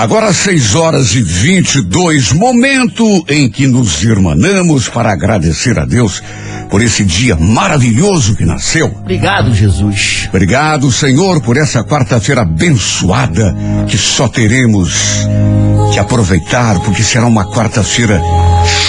Agora seis horas e vinte e dois, momento em que nos irmanamos para agradecer a Deus por esse dia maravilhoso que nasceu. Obrigado, Jesus. Obrigado, Senhor, por essa quarta-feira abençoada que só teremos que aproveitar, porque será uma quarta-feira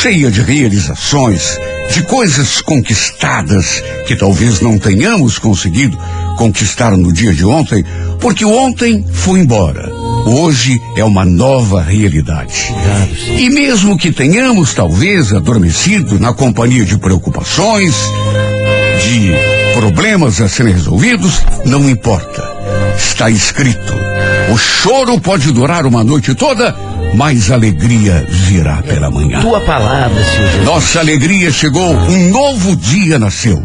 cheia de realizações, de coisas conquistadas que talvez não tenhamos conseguido conquistar no dia de ontem, porque ontem foi embora. Hoje é uma nova realidade. E mesmo que tenhamos talvez adormecido na companhia de preocupações, de problemas a serem resolvidos, não importa. Está escrito. O choro pode durar uma noite toda, mas a alegria virá pela manhã. Tua palavra, Senhor Jesus. Nossa alegria chegou, um novo dia nasceu.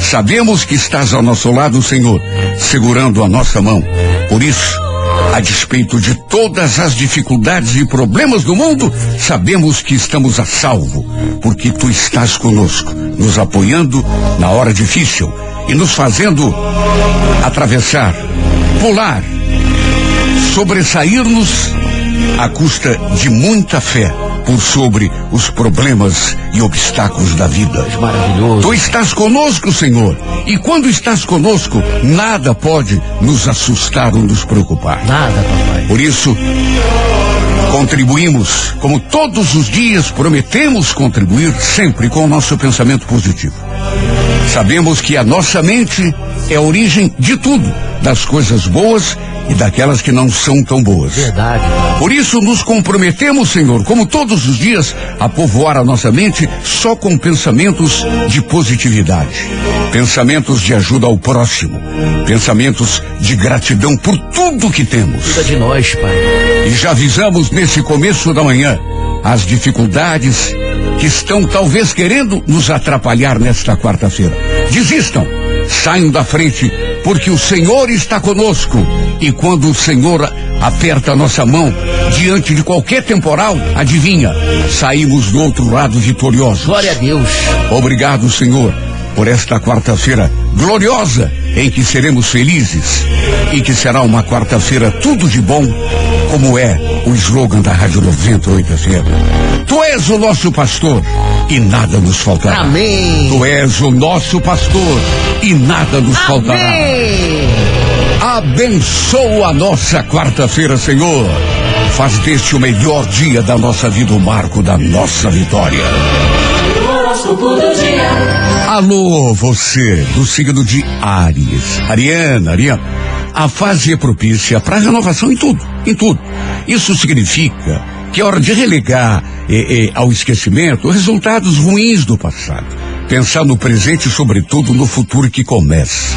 Sabemos que estás ao nosso lado, Senhor, segurando a nossa mão. Por isso, a despeito de todas as dificuldades e problemas do mundo, sabemos que estamos a salvo, porque tu estás conosco, nos apoiando na hora difícil e nos fazendo atravessar, pular, sobressair-nos à custa de muita fé por sobre os problemas e obstáculos da vida. Maravilhoso. Tu estás conosco, Senhor, e quando estás conosco, nada pode nos assustar ou nos preocupar. Nada, papai. Por isso, contribuímos, como todos os dias prometemos contribuir sempre com o nosso pensamento positivo. Sabemos que a nossa mente é a origem de tudo, das coisas boas e daquelas que não são tão boas. Verdade. Por isso nos comprometemos, Senhor, como todos os dias, a povoar a nossa mente só com pensamentos de positividade, pensamentos de ajuda ao próximo, pensamentos de gratidão por tudo que temos. Cuida de nós, Pai. E já avisamos nesse começo da manhã as dificuldades que estão talvez querendo nos atrapalhar nesta quarta-feira. Desistam, saiam da frente, porque o Senhor está conosco. E quando o Senhor aperta a nossa mão diante de qualquer temporal, adivinha, saímos do outro lado vitoriosos. Glória a Deus. Obrigado, Senhor, por esta quarta-feira gloriosa em que seremos felizes e que será uma quarta-feira tudo de bom, como é o slogan da Rádio 98 FM. Tu és o nosso pastor e nada nos faltará. Amém. Tu és o nosso pastor e nada nos faltará. Amém. Abençoa a nossa quarta-feira, Senhor. Faz deste o melhor dia da nossa vida, o marco da nossa vitória. Alô, você do signo de Aries. Ariana, Ariana. A fase é propícia para renovação em tudo, em tudo. Isso significa que é hora de relegar eh, eh, ao esquecimento resultados ruins do passado. Pensar no presente e, sobretudo, no futuro que começa.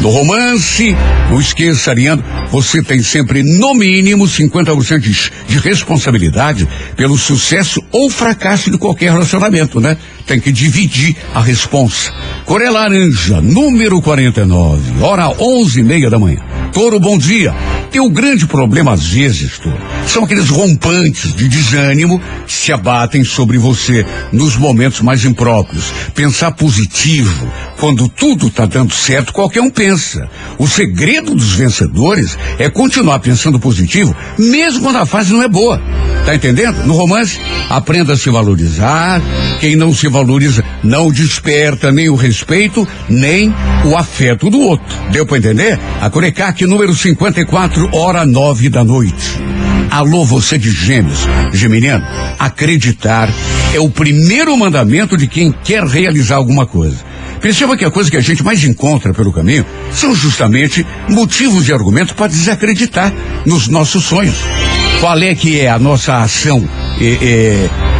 No romance, não esqueça, Ariano, você tem sempre, no mínimo, 50% de, de responsabilidade pelo sucesso ou fracasso de qualquer relacionamento, né? Tem que dividir a responsa. Coré Laranja, número 49, hora onze e meia da manhã. Toro, bom dia. Tem um grande problema às vezes, Toro. São aqueles rompantes de desânimo que se abatem sobre você nos momentos mais impróprios. Pensar positivo, quando tudo está dando certo, qualquer um pensa. O segredo dos vencedores é continuar pensando positivo, mesmo quando a fase não é boa. Tá entendendo? No romance, aprenda a se valorizar. Quem não se valoriza não desperta nem o respeito, nem o afeto do outro. Deu para entender? A Corecac número 54, hora nove da noite. Alô, você de gêmeos, geminiano, acreditar é o primeiro mandamento de quem quer realizar alguma coisa. Perceba que a coisa que a gente mais encontra pelo caminho são justamente motivos de argumento para desacreditar nos nossos sonhos. Qual é que é a nossa ação é,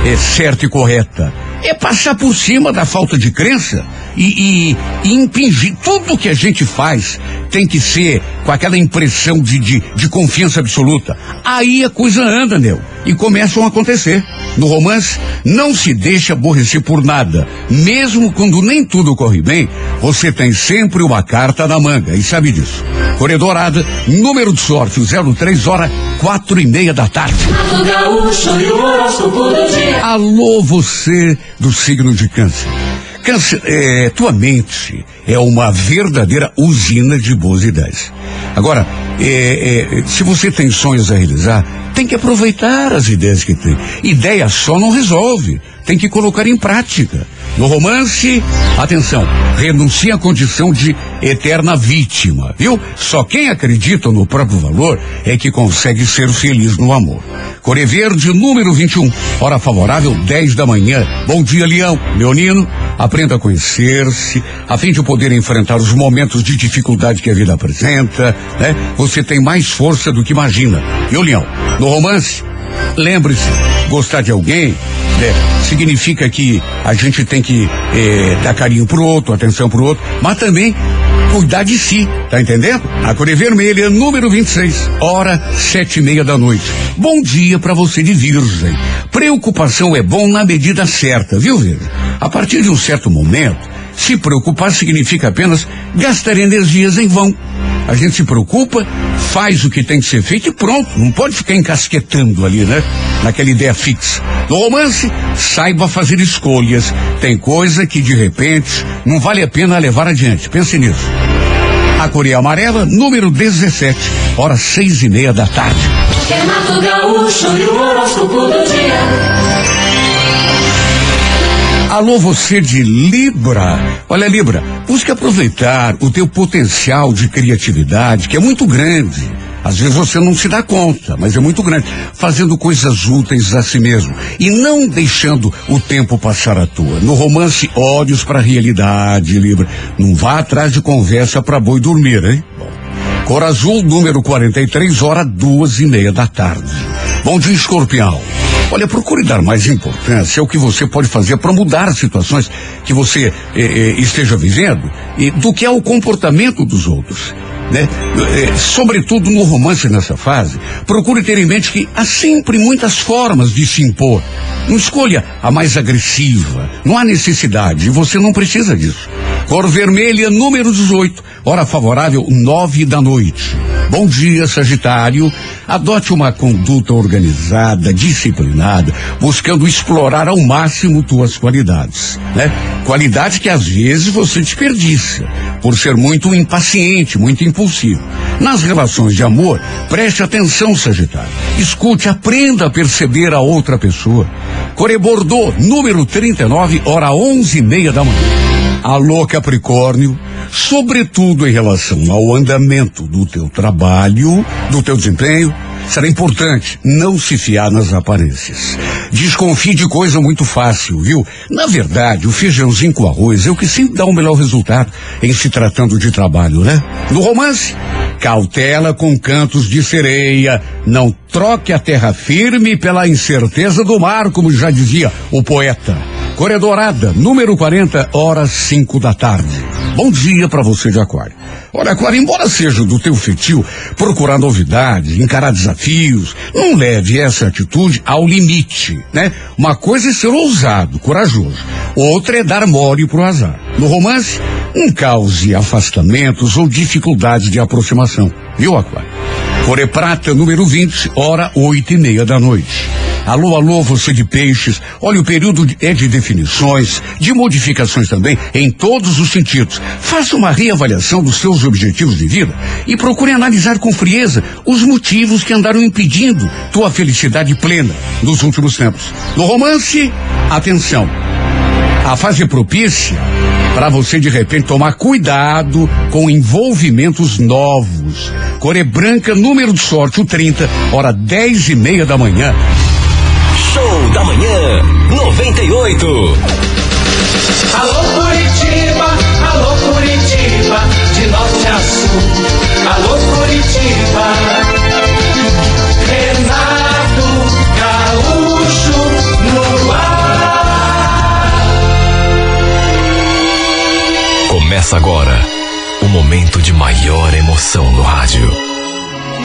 é, é certa e correta? É passar por cima da falta de crença e, e, e impingir tudo que a gente faz tem que ser com aquela impressão de, de, de confiança absoluta. Aí a coisa anda, Neu, e começam a acontecer. No romance, não se deixe aborrecer por nada. Mesmo quando nem tudo corre bem, você tem sempre uma carta na manga, e sabe disso. Corredorada, número de sorte, 03 hora, quatro e meia da tarde. Alô, você do signo de câncer. Câncer, é, tua mente é uma verdadeira usina de boas ideias. Agora, é, é, se você tem sonhos a realizar, tem que aproveitar as ideias que tem. Ideia só não resolve, tem que colocar em prática. No romance, atenção, renuncia à condição de eterna vítima, viu? Só quem acredita no próprio valor é que consegue ser feliz no amor. Core Verde, número 21, hora favorável, 10 da manhã. Bom dia, Leão. Leonino, aprenda a conhecer-se, a fim de poder enfrentar os momentos de dificuldade que a vida apresenta, né? Você tem mais força do que imagina. Viu, Leão? No romance, lembre-se, gostar de alguém né, significa que a gente tem que eh, dar carinho pro outro, atenção pro outro, mas também cuidar de si, tá entendendo? A cor vermelha, número 26, hora sete e meia da noite. Bom dia para você de virgem. Preocupação é bom na medida certa, viu, virgem? A partir de um certo momento, se preocupar significa apenas gastar energias em vão. A gente se preocupa, faz o que tem que ser feito e pronto. Não pode ficar encasquetando ali, né? Naquela ideia fixa. No romance, saiba fazer escolhas. Tem coisa que de repente não vale a pena levar adiante. Pense nisso. A Coreia Amarela, número 17, horas seis e meia da tarde. Renato Gaúcho e o horóscopo do dia. Alô, você de Libra. Olha, Libra, busque aproveitar o teu potencial de criatividade, que é muito grande. Às vezes você não se dá conta, mas é muito grande. Fazendo coisas úteis a si mesmo. E não deixando o tempo passar à toa. No romance, olhos para a realidade, Libra. Não vá atrás de conversa para boi dormir, hein? Cor azul, número 43, hora duas e meia da tarde. Bom dia, escorpião. Olha, procure dar mais importância ao que você pode fazer para mudar as situações que você eh, eh, esteja vivendo e do que é o comportamento dos outros. Né? Eh, sobretudo no romance nessa fase, procure ter em mente que há sempre muitas formas de se impor. Não escolha a mais agressiva. Não há necessidade você não precisa disso. Cor vermelha, número 18, hora favorável, nove da noite. Bom dia, Sagitário. Adote uma conduta organizada, disciplinada, buscando explorar ao máximo tuas qualidades, né? Qualidades que às vezes você desperdiça, por ser muito impaciente, muito impulsivo. Nas relações de amor, preste atenção, Sagitário. Escute, aprenda a perceber a outra pessoa. Core Bordeaux, número 39, hora onze e meia da manhã. Alô, Capricórnio, sobretudo em relação ao andamento do teu trabalho, do teu desempenho, será importante não se fiar nas aparências. Desconfie de coisa muito fácil, viu? Na verdade, o feijãozinho com arroz é o que sempre dá o melhor resultado em se tratando de trabalho, né? No romance, cautela com cantos de sereia, não troque a terra firme pela incerteza do mar, como já dizia o poeta. Corredorada, número 40, horas 5 da tarde. Bom dia para você de Aquário. Olha, Aquário, embora seja do teu feitio procurar novidades, encarar desafios, não leve essa atitude ao limite, né? Uma coisa é ser ousado, corajoso. Outra é dar mole pro azar. No romance, não cause afastamentos ou dificuldades de aproximação. Viu, Aquário? Core Prata, número 20, hora oito e meia da noite. Alô, alô, você de peixes. Olha, o período é de definições, de modificações também, em todos os sentidos. Faça uma reavaliação dos seus objetivos de vida e procure analisar com frieza os motivos que andaram impedindo tua felicidade plena nos últimos tempos. No romance, atenção. A fase propícia para você de repente tomar cuidado com envolvimentos novos. Core branca, número de sorte, o 30, hora 10 e meia da manhã. Show da manhã 98. Alô Curitiba, alô Curitiba, de norte a sul. Alô Curitiba. Renato Gaúcho no ar. Começa agora o momento de maior emoção no rádio.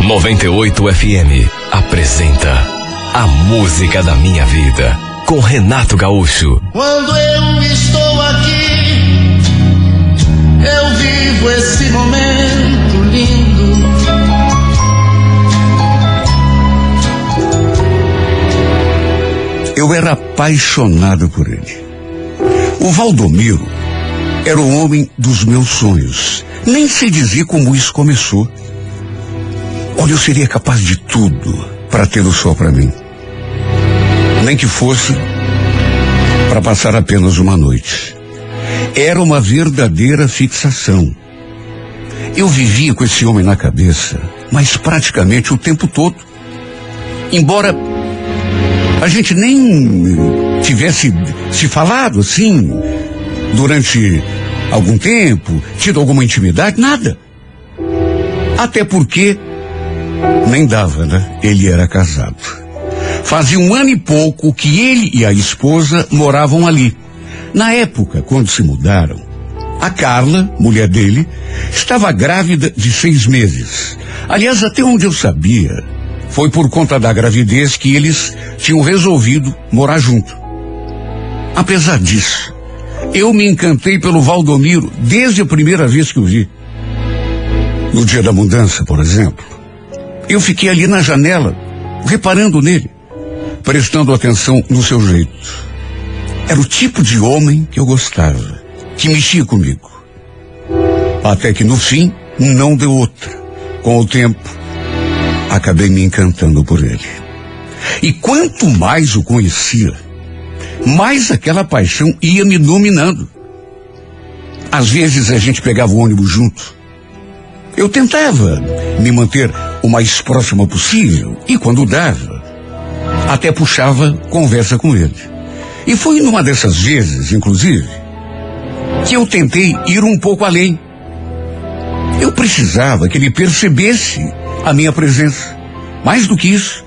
98 FM apresenta A Música da Minha Vida com Renato Gaúcho. Quando eu estou aqui, eu vivo esse momento lindo. Eu era apaixonado por ele. O Valdomiro era o homem dos meus sonhos. Nem sei dizer como isso começou. Olha, eu seria capaz de tudo para tê-lo só para mim. Nem que fosse para passar apenas uma noite. Era uma verdadeira fixação. Eu vivia com esse homem na cabeça, mas praticamente o tempo todo. Embora a gente nem tivesse se falado assim durante algum tempo, tido alguma intimidade, nada. Até porque nem dava, né? Ele era casado. Fazia um ano e pouco que ele e a esposa moravam ali. Na época, quando se mudaram, a Carla, mulher dele, estava grávida de seis meses. Aliás, até onde eu sabia, foi por conta da gravidez que eles tinham resolvido morar junto. Apesar disso, eu me encantei pelo Valdomiro desde a primeira vez que o vi. No dia da mudança, por exemplo, eu fiquei ali na janela, reparando nele, prestando atenção no seu jeito. Era o tipo de homem que eu gostava, que mexia comigo. Até que no fim, não deu outra. Com o tempo, acabei me encantando por ele. E quanto mais o conhecia, mais aquela paixão ia me dominando. Às vezes a gente pegava o ônibus junto. Eu tentava me manter o mais próximo possível e quando dava, até puxava conversa com ele. E foi numa dessas vezes, inclusive, que eu tentei ir um pouco além. Eu precisava que ele percebesse a minha presença. Mais do que isso,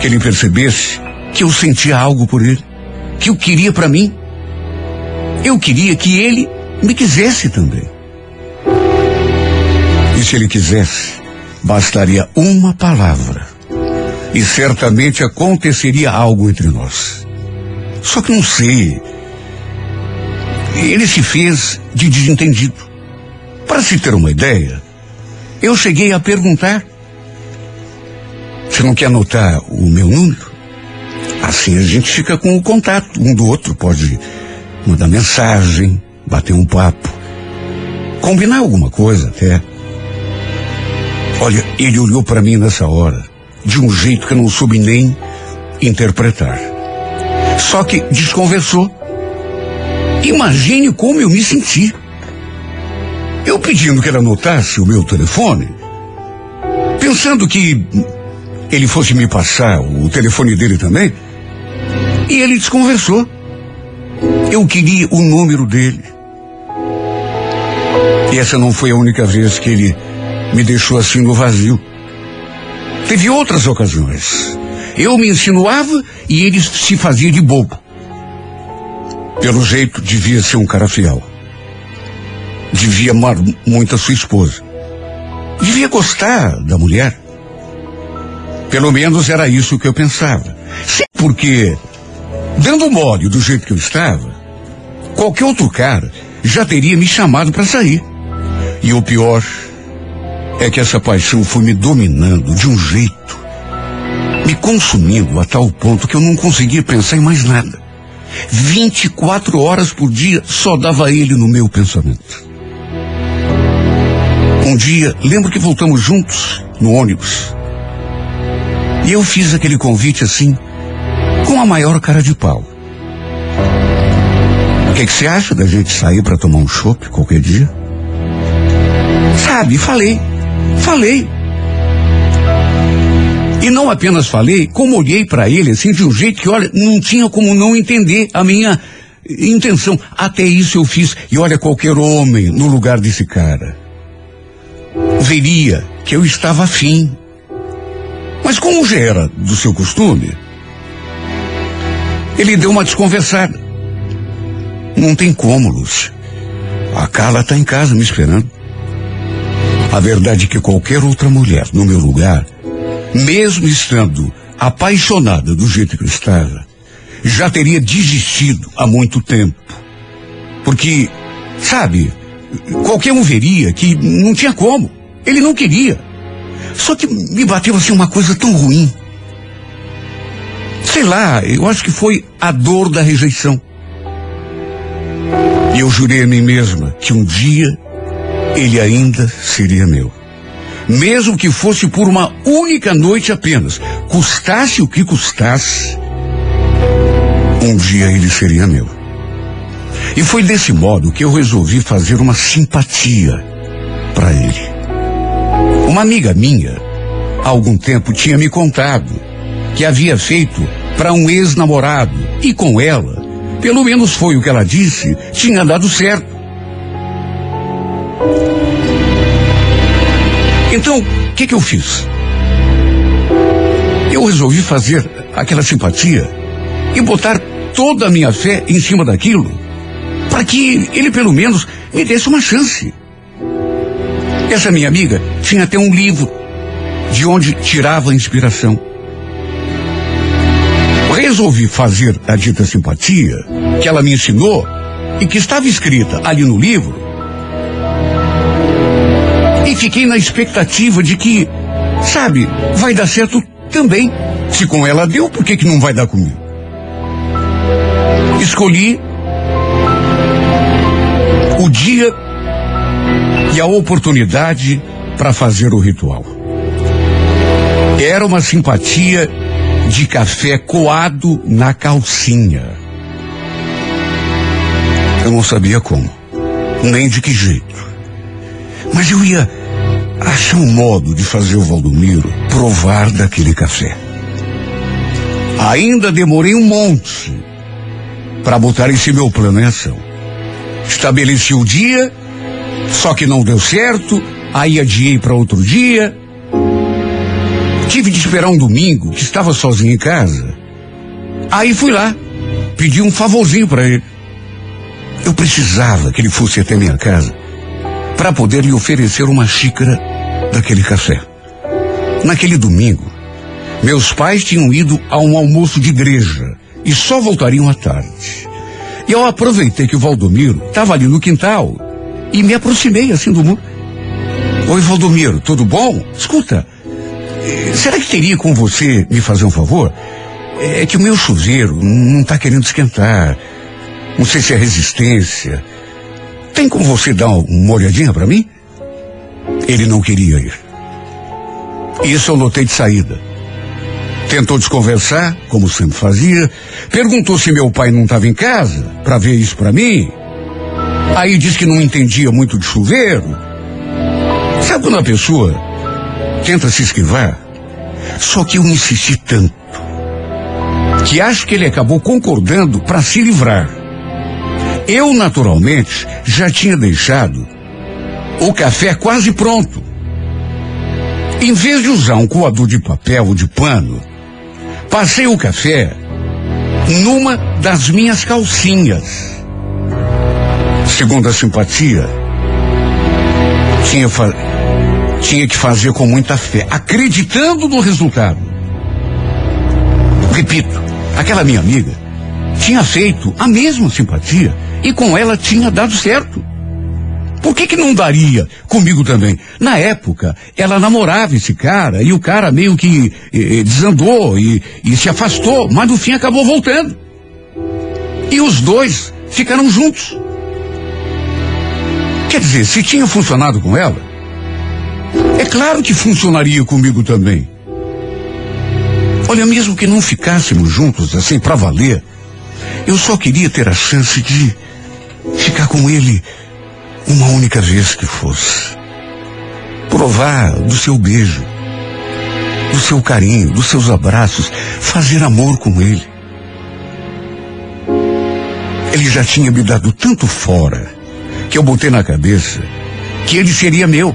que ele percebesse que eu sentia algo por ele, que eu queria para mim. Eu queria que ele me quisesse também. E se ele quisesse, bastaria uma palavra. E certamente aconteceria algo entre nós. Só que não sei. Ele se fez de desentendido. Para se ter uma ideia, eu cheguei a perguntar: Você não quer anotar o meu número? Assim a gente fica com o contato um do outro, pode mandar mensagem, bater um papo, combinar alguma coisa até. Olha, ele olhou para mim nessa hora, de um jeito que eu não soube nem interpretar. Só que desconversou. Imagine como eu me senti. Eu pedindo que ele anotasse o meu telefone, pensando que ele fosse me passar o telefone dele também, e ele desconversou. Eu queria o número dele. E essa não foi a única vez que ele me deixou assim no vazio. Teve outras ocasiões. Eu me insinuava e ele se fazia de bobo. Pelo jeito, devia ser um cara fiel. Devia amar muito a sua esposa. Devia gostar da mulher. Pelo menos era isso que eu pensava. Sim, porque, dando mole do jeito que eu estava, qualquer outro cara já teria me chamado para sair. E o pior é que essa paixão foi me dominando de um jeito, me consumindo a tal ponto que eu não conseguia pensar em mais nada. 24 horas por dia só dava ele no meu pensamento. Um dia, lembro que voltamos juntos no ônibus. E eu fiz aquele convite assim, com a maior cara de pau. O que, que você acha da gente sair para tomar um chopp qualquer dia? Sabe, falei. Falei. E não apenas falei, como olhei para ele assim de um jeito que, olha, não tinha como não entender a minha intenção. Até isso eu fiz. E olha, qualquer homem no lugar desse cara veria que eu estava afim. Mas como já era do seu costume, ele deu uma desconversada. Não tem como, Lúcia. A Carla está em casa me esperando. A verdade é que qualquer outra mulher no meu lugar, mesmo estando apaixonada do jeito que eu estava, já teria desistido há muito tempo. Porque, sabe, qualquer um veria que não tinha como. Ele não queria. Só que me bateu assim uma coisa tão ruim. Sei lá, eu acho que foi a dor da rejeição. E eu jurei a mim mesma que um dia ele ainda seria meu. Mesmo que fosse por uma única noite apenas, custasse o que custasse, um dia ele seria meu. E foi desse modo que eu resolvi fazer uma simpatia para ele. Uma amiga minha, há algum tempo, tinha me contado que havia feito para um ex-namorado e com ela, pelo menos foi o que ela disse, tinha dado certo. Então, o que, que eu fiz? Eu resolvi fazer aquela simpatia e botar toda a minha fé em cima daquilo, para que ele pelo menos me desse uma chance. Essa minha amiga tinha até um livro de onde tirava a inspiração. Resolvi fazer a dita simpatia que ela me ensinou e que estava escrita ali no livro. E fiquei na expectativa de que, sabe, vai dar certo também. Se com ela deu, por que, que não vai dar comigo? Escolhi o dia e a oportunidade para fazer o ritual. Era uma simpatia de café coado na calcinha. Eu não sabia como, nem de que jeito. Mas eu ia achar um modo de fazer o Valdomiro provar daquele café. Ainda demorei um monte para botar esse meu plano em ação. Estabeleci o dia, só que não deu certo, aí adiei para outro dia. Tive de esperar um domingo, que estava sozinho em casa. Aí fui lá, pedi um favorzinho para ele. Eu precisava que ele fosse até minha casa para poder lhe oferecer uma xícara daquele café. Naquele domingo, meus pais tinham ido a um almoço de igreja e só voltariam à tarde. E eu aproveitei que o Valdomiro estava ali no quintal e me aproximei assim do muro. Oi, Valdomiro, tudo bom? Escuta, eh, será que teria com você me fazer um favor? É que o meu chuveiro não está querendo esquentar. Não sei se é resistência. Tem como você dar uma olhadinha para mim? Ele não queria ir. Isso eu notei de saída. Tentou desconversar, como sempre fazia. Perguntou se meu pai não estava em casa para ver isso para mim. Aí disse que não entendia muito de chuveiro. Sabe quando a pessoa tenta se esquivar? Só que eu insisti tanto que acho que ele acabou concordando para se livrar. Eu, naturalmente, já tinha deixado o café quase pronto. Em vez de usar um coador de papel ou de pano, passei o café numa das minhas calcinhas. Segundo a simpatia, tinha, tinha que fazer com muita fé, acreditando no resultado. Repito, aquela minha amiga tinha feito a mesma simpatia e com ela tinha dado certo. Por que que não daria comigo também? Na época, ela namorava esse cara e o cara meio que eh, desandou e, e se afastou, mas no fim acabou voltando. E os dois ficaram juntos. Quer dizer, se tinha funcionado com ela, é claro que funcionaria comigo também. Olha, mesmo que não ficássemos juntos assim para valer, eu só queria ter a chance de ficar com ele uma única vez que fosse. Provar do seu beijo, do seu carinho, dos seus abraços, fazer amor com ele. Ele já tinha me dado tanto fora que eu botei na cabeça que ele seria meu,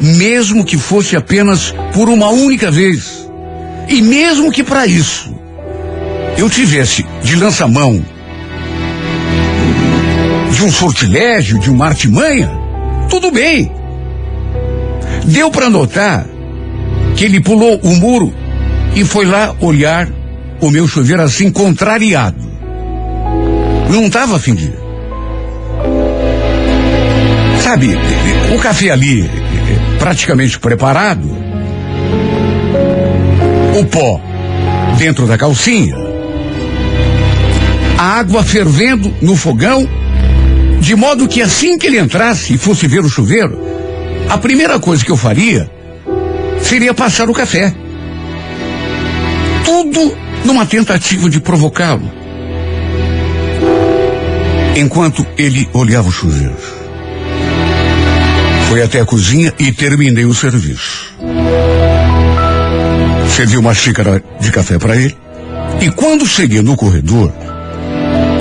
mesmo que fosse apenas por uma única vez. E mesmo que para isso eu tivesse de lança-mão de um sortilégio, de uma artimanha, tudo bem. Deu para notar que ele pulou o muro e foi lá olhar o meu chuveiro assim contrariado. Não estava afim. Sabe, o café ali, praticamente preparado, o pó dentro da calcinha, a água fervendo no fogão de modo que assim que ele entrasse e fosse ver o chuveiro, a primeira coisa que eu faria seria passar o café. Tudo numa tentativa de provocá-lo. Enquanto ele olhava o chuveiro. Fui até a cozinha e terminei o serviço. Servi uma xícara de café para ele. E quando cheguei no corredor,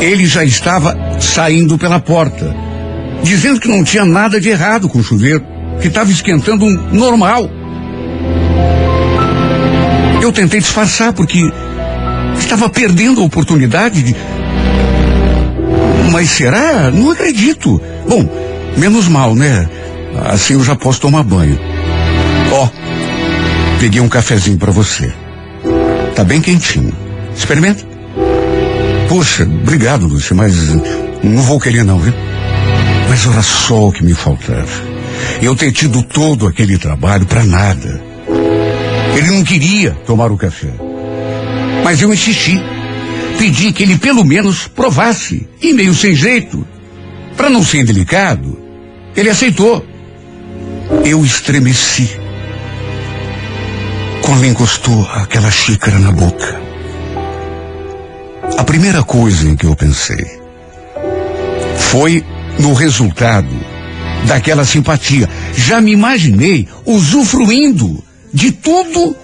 ele já estava saindo pela porta, dizendo que não tinha nada de errado com o chuveiro, que estava esquentando um normal. Eu tentei disfarçar porque estava perdendo a oportunidade de. Mas será? Não acredito. Bom, menos mal, né? Assim eu já posso tomar banho. Ó, peguei um cafezinho para você. Tá bem quentinho. Experimenta. Poxa, obrigado, Lúcia, mas não vou querer não, viu? Mas olha só o que me faltava. Eu ter tido todo aquele trabalho para nada. Ele não queria tomar o café. Mas eu insisti. Pedi que ele pelo menos provasse. E meio sem jeito. Para não ser delicado, ele aceitou. Eu estremeci. Quando encostou aquela xícara na boca. A primeira coisa em que eu pensei foi no resultado daquela simpatia. Já me imaginei usufruindo de tudo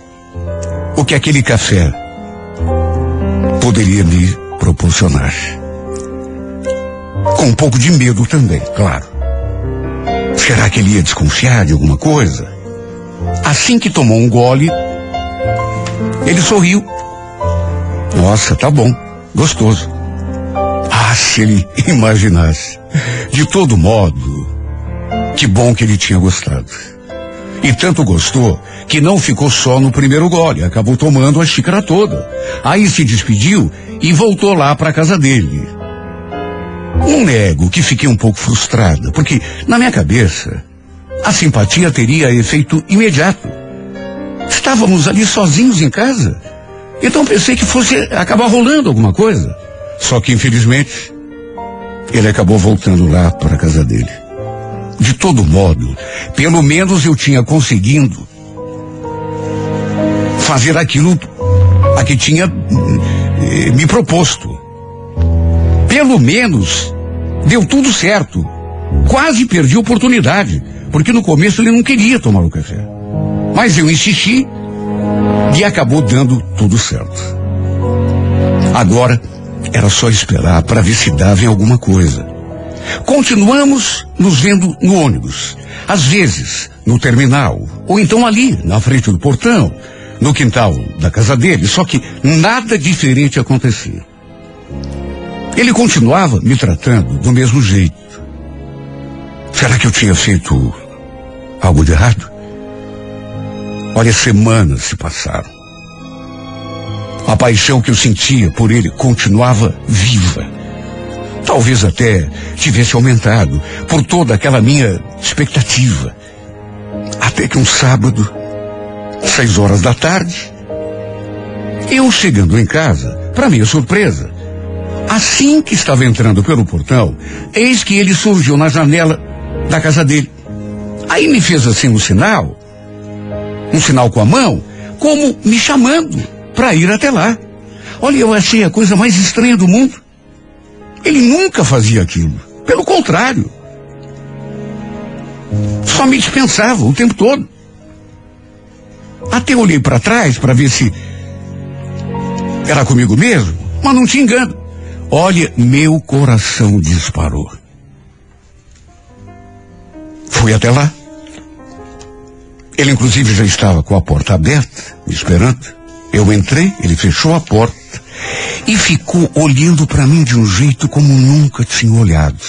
o que aquele café poderia me proporcionar. Com um pouco de medo também, claro. Será que ele ia desconfiar de alguma coisa? Assim que tomou um gole, ele sorriu. Nossa, tá bom, gostoso. Ah, se ele imaginasse. De todo modo, que bom que ele tinha gostado. E tanto gostou que não ficou só no primeiro gole, acabou tomando a xícara toda. Aí se despediu e voltou lá para casa dele. Não nego que fiquei um pouco frustrada, porque na minha cabeça a simpatia teria efeito imediato. Estávamos ali sozinhos em casa. Então pensei que fosse acabar rolando alguma coisa. Só que infelizmente ele acabou voltando lá para a casa dele. De todo modo, pelo menos eu tinha conseguido fazer aquilo a que tinha eh, me proposto. Pelo menos deu tudo certo. Quase perdi a oportunidade, porque no começo ele não queria tomar o café. Mas eu insisti e acabou dando tudo certo. Agora era só esperar para ver se dava em alguma coisa. Continuamos nos vendo no ônibus, às vezes no terminal, ou então ali, na frente do portão, no quintal da casa dele, só que nada diferente acontecia. Ele continuava me tratando do mesmo jeito. Será que eu tinha feito algo de errado? Olha, semanas se passaram. A paixão que eu sentia por ele continuava viva. Talvez até tivesse aumentado por toda aquela minha expectativa. Até que um sábado, seis horas da tarde, eu chegando em casa, para minha surpresa, assim que estava entrando pelo portão, eis que ele surgiu na janela da casa dele. Aí me fez assim um sinal, um sinal com a mão, como me chamando para ir até lá. Olha, eu achei a coisa mais estranha do mundo. Ele nunca fazia aquilo. Pelo contrário. Só me dispensava o tempo todo. Até olhei para trás para ver se era comigo mesmo, mas não te engano. Olha, meu coração disparou. Fui até lá. Ele inclusive já estava com a porta aberta, me esperando. Eu entrei, ele fechou a porta e ficou olhando para mim de um jeito como nunca tinha olhado.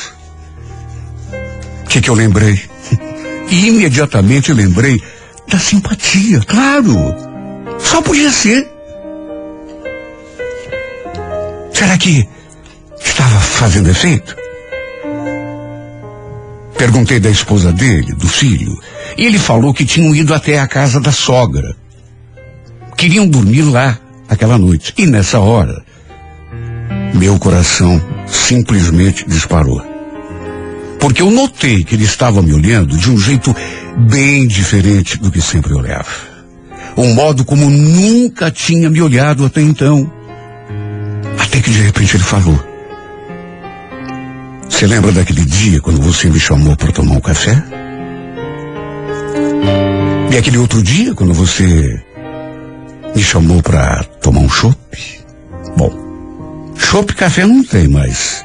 O que, que eu lembrei? E imediatamente lembrei da simpatia, claro. Só podia ser. Será que estava fazendo efeito? Perguntei da esposa dele, do filho, e ele falou que tinham ido até a casa da sogra. Queriam dormir lá aquela noite. E nessa hora, meu coração simplesmente disparou. Porque eu notei que ele estava me olhando de um jeito bem diferente do que sempre olhava. um modo como nunca tinha me olhado até então. Até que de repente ele falou. Você lembra daquele dia quando você me chamou para tomar um café? E aquele outro dia quando você me chamou para tomar um chopp? Bom, chopp café não tem, mas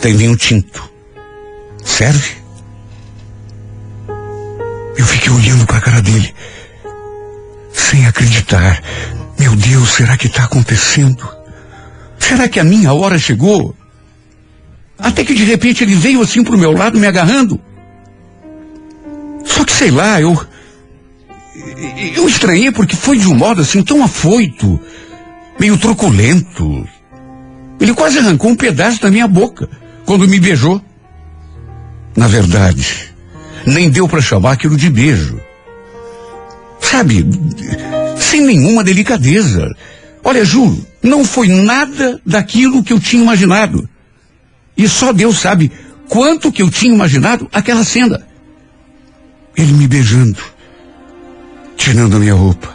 tem vinho tinto. Serve? Eu fiquei olhando para a cara dele, sem acreditar. Meu Deus, será que está acontecendo? Será que a minha hora chegou? Até que de repente ele veio assim pro meu lado, me agarrando. Só que sei lá, eu. Eu estranhei porque foi de um modo assim tão afoito, meio truculento. Ele quase arrancou um pedaço da minha boca quando me beijou. Na verdade, nem deu para chamar aquilo de beijo. Sabe, sem nenhuma delicadeza. Olha, juro, não foi nada daquilo que eu tinha imaginado. E só Deus sabe quanto que eu tinha imaginado aquela cena. Ele me beijando, tirando a minha roupa.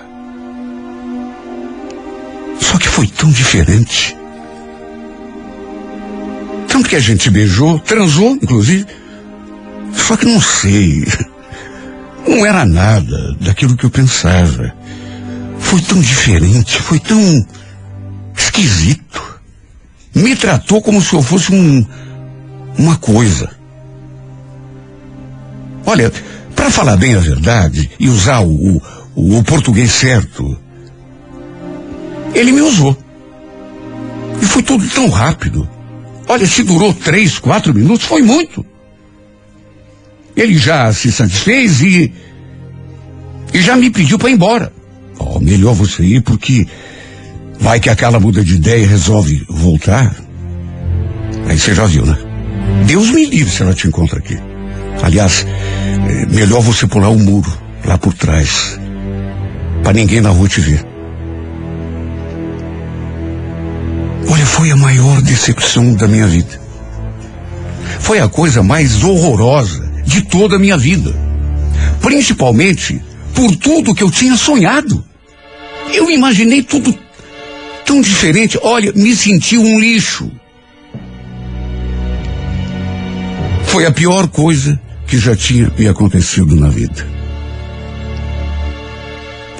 Só que foi tão diferente. Tanto que a gente beijou, transou, inclusive. Só que não sei. Não era nada daquilo que eu pensava. Foi tão diferente, foi tão esquisito. Me tratou como se eu fosse um, uma coisa. Olha, para falar bem a verdade e usar o, o, o português certo, ele me usou. E foi tudo tão rápido. Olha, se durou três, quatro minutos, foi muito. Ele já se satisfez e. e já me pediu para ir embora. Oh, melhor você ir porque vai que aquela muda de ideia e resolve voltar. Aí você já viu, né? Deus me livre se ela te encontra aqui. Aliás, é melhor você pular o um muro lá por trás. para ninguém na rua te ver. Olha, foi a maior decepção da minha vida. Foi a coisa mais horrorosa de toda a minha vida. Principalmente por tudo que eu tinha sonhado. Eu imaginei tudo tão diferente. Olha, me senti um lixo. Foi a pior coisa que já tinha me acontecido na vida.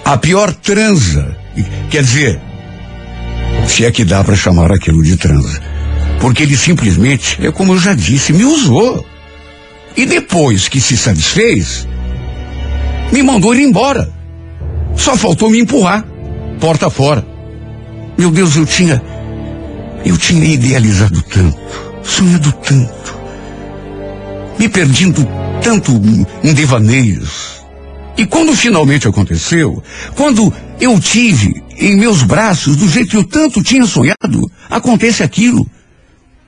A pior transa. Quer dizer, se é que dá para chamar aquilo de transa. Porque ele simplesmente, é como eu já disse, me usou. E depois que se satisfez, me mandou ir embora. Só faltou me empurrar, porta fora. Meu Deus, eu tinha. Eu tinha idealizado tanto, sonhado tanto, me perdendo tanto em devaneios. E quando finalmente aconteceu, quando eu tive em meus braços, do jeito que eu tanto tinha sonhado, acontece aquilo.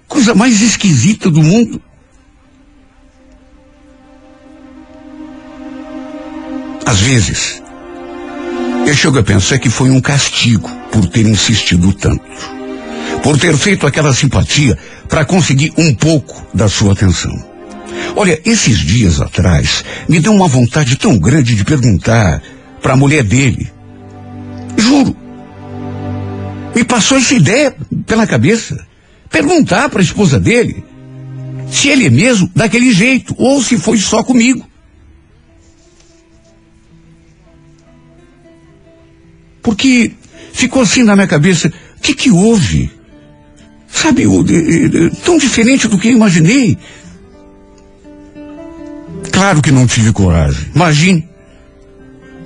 Coisa mais esquisita do mundo. Às vezes, eu chego a pensar que foi um castigo por ter insistido tanto. Por ter feito aquela simpatia para conseguir um pouco da sua atenção. Olha, esses dias atrás, me deu uma vontade tão grande de perguntar para a mulher dele. Juro. Me passou essa ideia pela cabeça. Perguntar para a esposa dele se ele é mesmo daquele jeito ou se foi só comigo. Porque ficou assim na minha cabeça, o que que houve? Sabe, tão diferente do que eu imaginei. Claro que não tive coragem, imagine.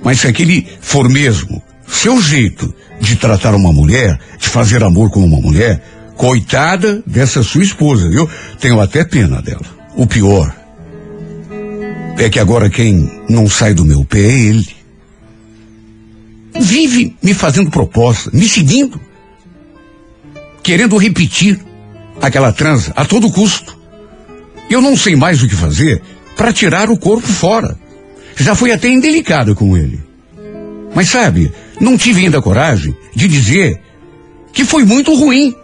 Mas se aquele for mesmo seu jeito de tratar uma mulher, de fazer amor com uma mulher, coitada dessa sua esposa, viu? Tenho até pena dela. O pior é que agora quem não sai do meu pé é ele vive me fazendo proposta, me seguindo, querendo repetir aquela transa a todo custo. Eu não sei mais o que fazer para tirar o corpo fora. Já fui até indelicado com ele. Mas sabe, não tive ainda coragem de dizer que foi muito ruim.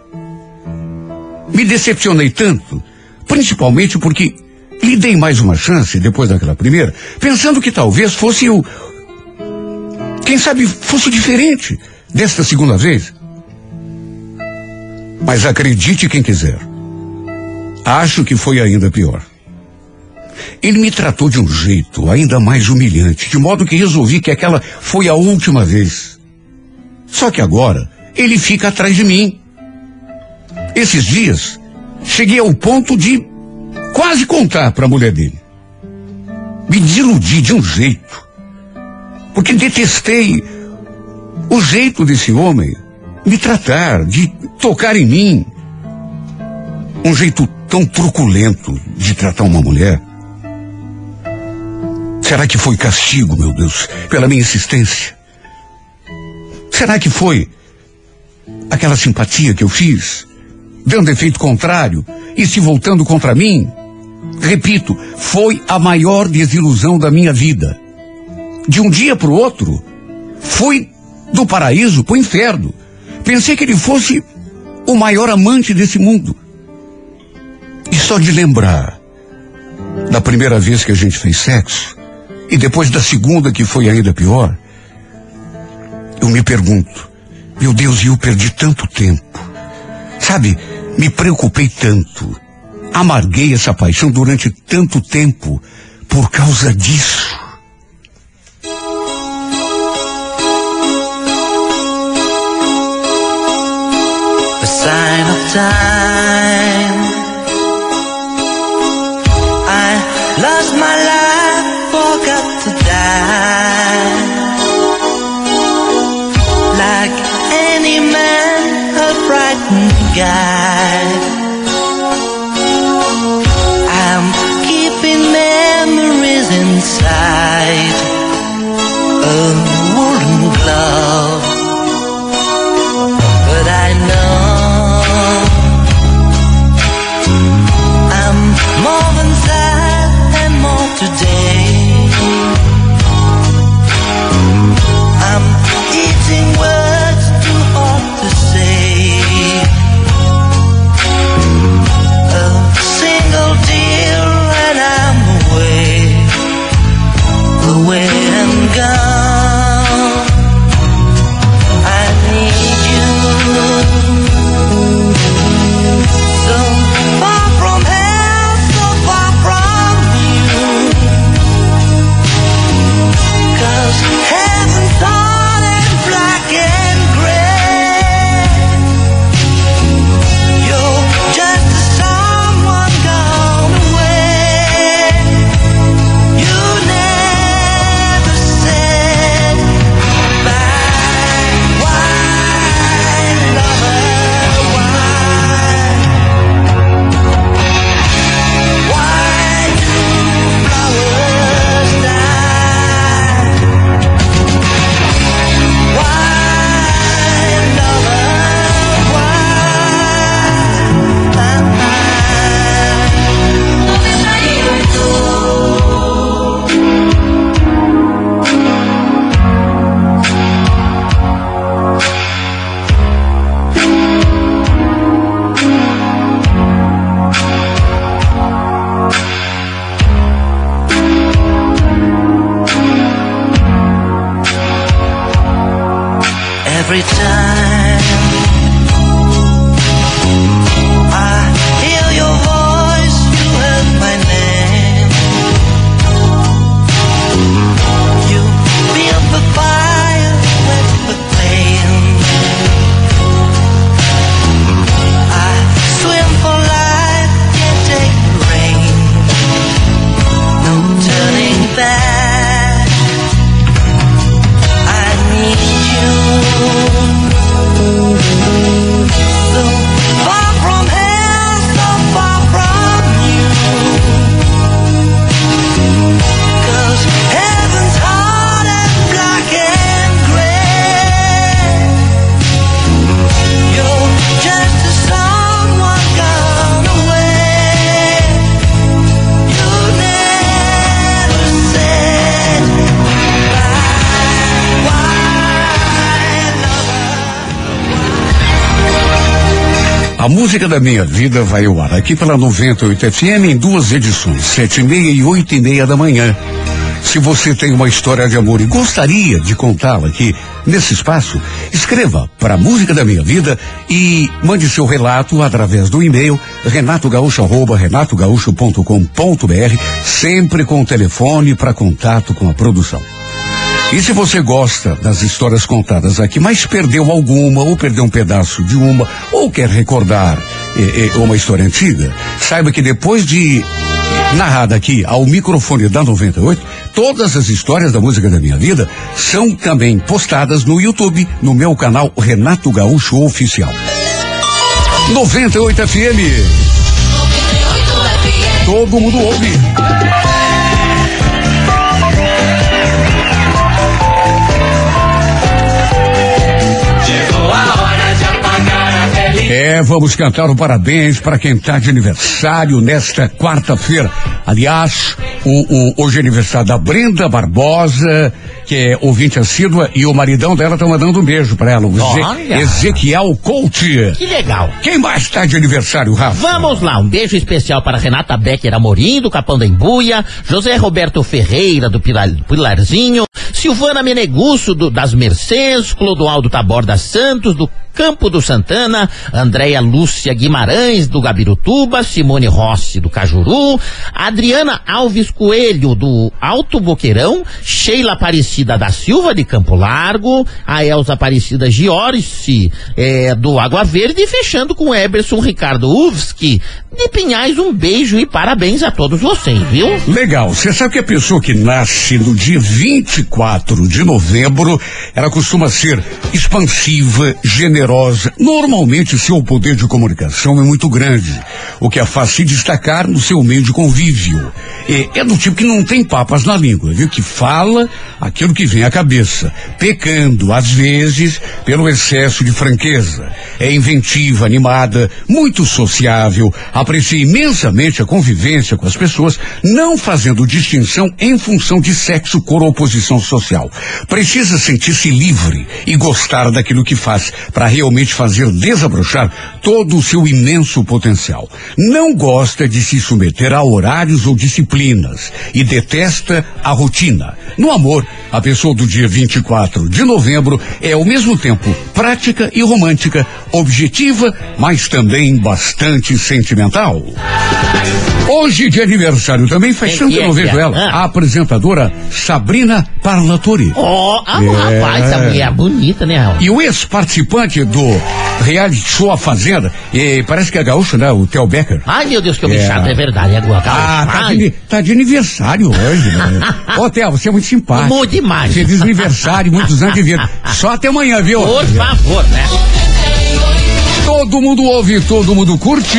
Me decepcionei tanto, principalmente porque lhe dei mais uma chance depois daquela primeira, pensando que talvez fosse o, Quem sabe fosse diferente desta segunda vez? Mas acredite quem quiser. Acho que foi ainda pior. Ele me tratou de um jeito ainda mais humilhante, de modo que resolvi que aquela foi a última vez. Só que agora ele fica atrás de mim. Esses dias, cheguei ao ponto de quase contar para a mulher dele. Me desiludi de um jeito. Porque detestei o jeito desse homem me tratar, de tocar em mim. Um jeito tão truculento de tratar uma mulher. Será que foi castigo, meu Deus, pela minha insistência? Será que foi aquela simpatia que eu fiz, dando efeito contrário e se voltando contra mim? Repito, foi a maior desilusão da minha vida. De um dia para o outro, fui do paraíso para o inferno. Pensei que ele fosse o maior amante desse mundo. E só de lembrar da primeira vez que a gente fez sexo, e depois da segunda que foi ainda pior, eu me pergunto, meu Deus, eu perdi tanto tempo. Sabe, me preocupei tanto. Amarguei essa paixão durante tanto tempo por causa disso. Time. I lost my life, forgot to die. Like any man, a frightened guy. Música da minha vida vai ao ar aqui pela 98 FM em duas edições, sete e meia e oito e meia da manhã. Se você tem uma história de amor e gostaria de contá-la aqui nesse espaço, escreva para Música da Minha Vida e mande seu relato através do e-mail renatogaúcho@renatogaúcho.com.br, sempre com o telefone para contato com a produção. E se você gosta das histórias contadas aqui, mas perdeu alguma, ou perdeu um pedaço de uma, ou quer recordar eh, eh, uma história antiga, saiba que depois de narrada aqui ao microfone da 98, todas as histórias da música da minha vida são também postadas no YouTube, no meu canal Renato Gaúcho Oficial. 98 FM. Todo mundo ouve. Vamos cantar o parabéns para quem está de aniversário nesta quarta-feira. Aliás, o, o- hoje é aniversário da Brenda Barbosa, que é ouvinte assídua, e o maridão dela tá mandando um beijo para ela, o Olha. Ezequiel Coach. Que legal. Quem mais está de aniversário, Rafa? Vamos lá, um beijo especial para Renata Becker Amorim, do Capão da Embuia, José Roberto Ferreira, do Pilar- Pilarzinho, Silvana Menegusso, do, das Mercês, Clodoaldo Taborda Santos, do Campo do Santana, Andréia Lúcia Guimarães, do Gabirutuba, Simone Rossi, do Cajuru, Adriana Alves Coelho, do Alto Boqueirão, Sheila Aparecida da Silva, de Campo Largo, a Elza Aparecida Giorice, eh, do Água Verde, e fechando com Eberson Ricardo Uvski, de Pinhais, um beijo e parabéns a todos vocês, viu? Legal. Você sabe que a pessoa que nasce no dia 24 de novembro, ela costuma ser expansiva, generosa. Normalmente, seu poder de comunicação é muito grande, o que a faz se destacar no seu meio de convívio. É, é do tipo que não tem papas na língua, viu? Que fala aquilo que vem à cabeça, pecando, às vezes, pelo excesso de franqueza. É inventiva, animada, muito sociável, aprecia imensamente a convivência com as pessoas, não fazendo distinção em função de sexo, cor ou posição social. Precisa sentir-se livre e gostar daquilo que faz para realmente fazer desabrochar todo o seu imenso potencial. Não gosta de se submeter a horários ou disciplinas e detesta a rotina. No amor, a pessoa do dia 24 de novembro é ao mesmo tempo prática e romântica, objetiva, mas também bastante sentimental. Hoje de aniversário também faz Quem tempo que eu é não vejo é? ela, Ah. a apresentadora Sabrina Parlatori. Ó, ah, É. rapaz, essa mulher é bonita, né, Raul? E o ex-participante do reality show A Fazenda, e parece que é gaúcho, né? O Theo Becker. Ai, meu Deus, que eu me É. chato, é verdade, é agora. Ah, tá de, tá de aniversário hoje, né? Ô, Theo, você é muito simpático. Muito demais. Feliz aniversário, muitos anos de vida. Só até amanhã, viu? Por favor, né? Todo mundo ouve, todo mundo curte.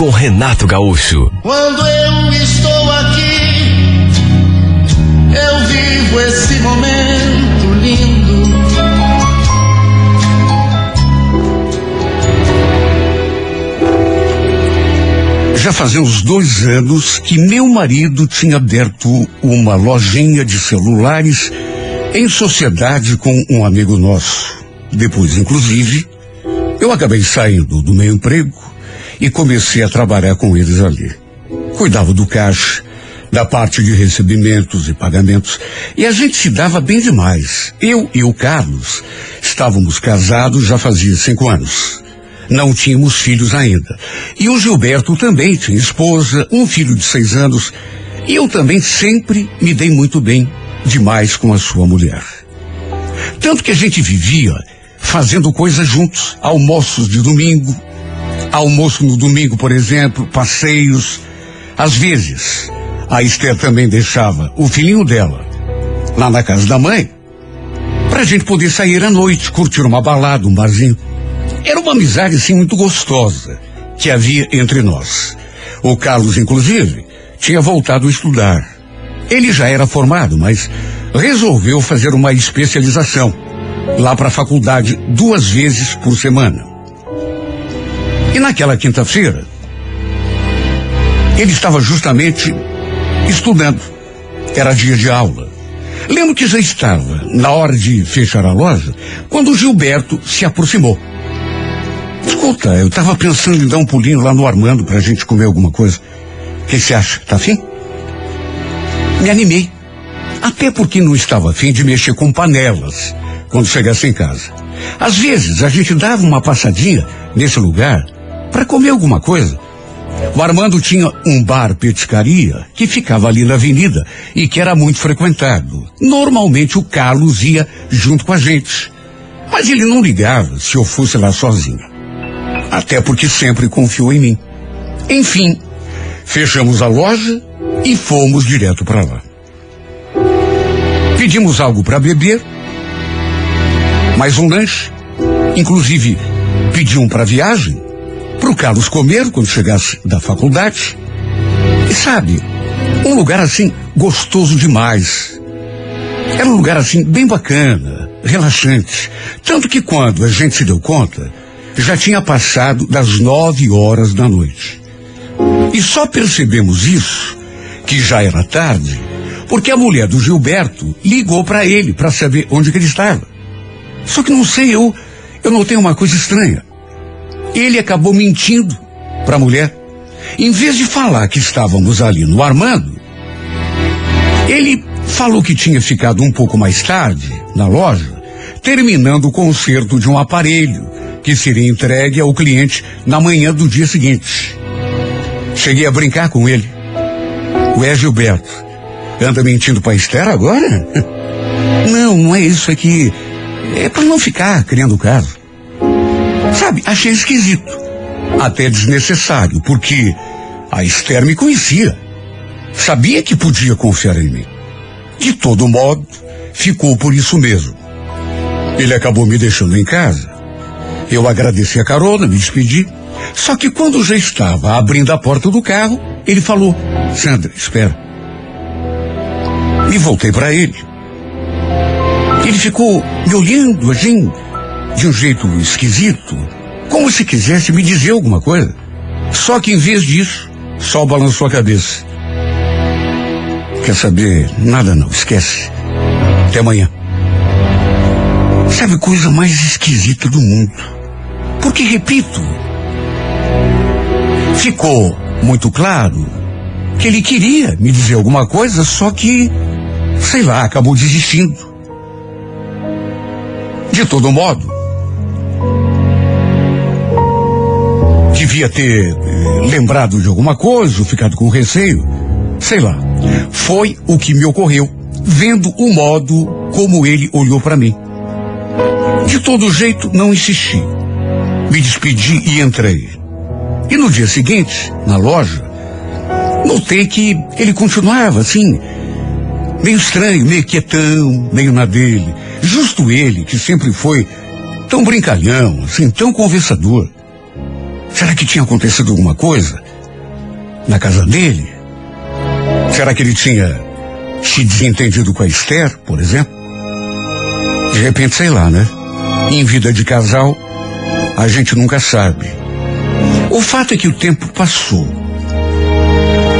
com Renato Gaúcho. Quando eu estou aqui, eu vivo esse momento lindo. Já fazia uns dois anos que meu marido tinha aberto uma lojinha de celulares em sociedade com um amigo nosso. Depois, inclusive, eu acabei saindo do meu emprego e comecei a trabalhar com eles ali. Cuidava do caixa, da parte de recebimentos e pagamentos, e a gente se dava bem demais. Eu e o Carlos estávamos casados já fazia cinco anos. Não tínhamos filhos ainda. E o Gilberto também tinha esposa, um filho de seis anos. E eu também sempre me dei muito bem demais com a sua mulher. Tanto que a gente vivia fazendo coisas juntos, almoços de domingo, almoço no domingo, por exemplo, passeios. Às vezes, a Esther também deixava o filhinho dela lá na casa da mãe pra gente poder sair à noite, curtir uma balada, um barzinho. Era uma amizade assim muito gostosa, que havia entre nós. O Carlos, inclusive, tinha voltado a estudar. Ele já era formado, mas resolveu fazer uma especialização lá para a faculdade duas vezes por semana. E naquela quinta-feira, ele estava justamente estudando. Era dia de aula. Lembro que já estava na hora de fechar a loja quando o Gilberto se aproximou. Escuta, eu estava pensando em dar um pulinho lá no Armando pra gente comer alguma coisa. O que você acha? Tá afim? Me animei. Até porque não estava afim de mexer com panelas quando chegasse em casa. Às vezes a gente dava uma passadinha nesse lugar para comer alguma coisa. O Armando tinha um bar petiscaria que ficava ali na avenida e que era muito frequentado. Normalmente o Carlos ia junto com a gente. Mas ele não ligava se eu fosse lá sozinho. Até porque sempre confiou em mim. Enfim, fechamos a loja e fomos direto para lá. Pedimos algo para beber, mais um lanche, inclusive pedi um para viagem, para o Carlos comer quando chegasse da faculdade. E sabe, um lugar assim gostoso demais. Era um lugar assim bem bacana, relaxante. Tanto que quando a gente se deu conta, já tinha passado das nove horas da noite. E só percebemos isso, que já era tarde, porque a mulher do Gilberto ligou para ele para saber onde ele estava. Só que não sei, eu, eu notei uma coisa estranha. Ele acabou mentindo para a mulher. Em vez de falar que estávamos ali no Armando, ele falou que tinha ficado um pouco mais tarde na loja, terminando o conserto de um aparelho que seria entregue ao cliente na manhã do dia seguinte. Cheguei a brincar com ele. Ué, Gilberto, anda mentindo para Esther agora? Não, não é isso, é que é para não ficar criando caso. Sabe, achei esquisito. Até desnecessário, porque a Esther me conhecia. Sabia que podia confiar em mim. De todo modo, ficou por isso mesmo. Ele acabou me deixando em casa. Eu agradeci a carona, me despedi. Só que quando já estava abrindo a porta do carro, ele falou: Sandra, espera. E voltei para ele. Ele ficou me olhando assim, de um jeito esquisito, como se quisesse me dizer alguma coisa. Só que em vez disso, só balançou a cabeça. Quer saber? Nada não, esquece. Até amanhã. Sabe, coisa mais esquisita do mundo. Porque, repito, ficou muito claro que ele queria me dizer alguma coisa, só que, sei lá, acabou desistindo. De todo modo, devia ter eh, lembrado de alguma coisa, ficado com receio, sei lá. Foi o que me ocorreu, vendo o modo como ele olhou para mim. De todo jeito, não insisti. Me despedi e entrei. E no dia seguinte, na loja, notei que ele continuava assim, meio estranho, meio quietão, meio na dele. Justo ele, que sempre foi tão brincalhão, assim, tão conversador. Será que tinha acontecido alguma coisa na casa dele? Será que ele tinha se desentendido com a Esther, por exemplo? De repente, sei lá, né? Em vida de casal, a gente nunca sabe. O fato é que o tempo passou.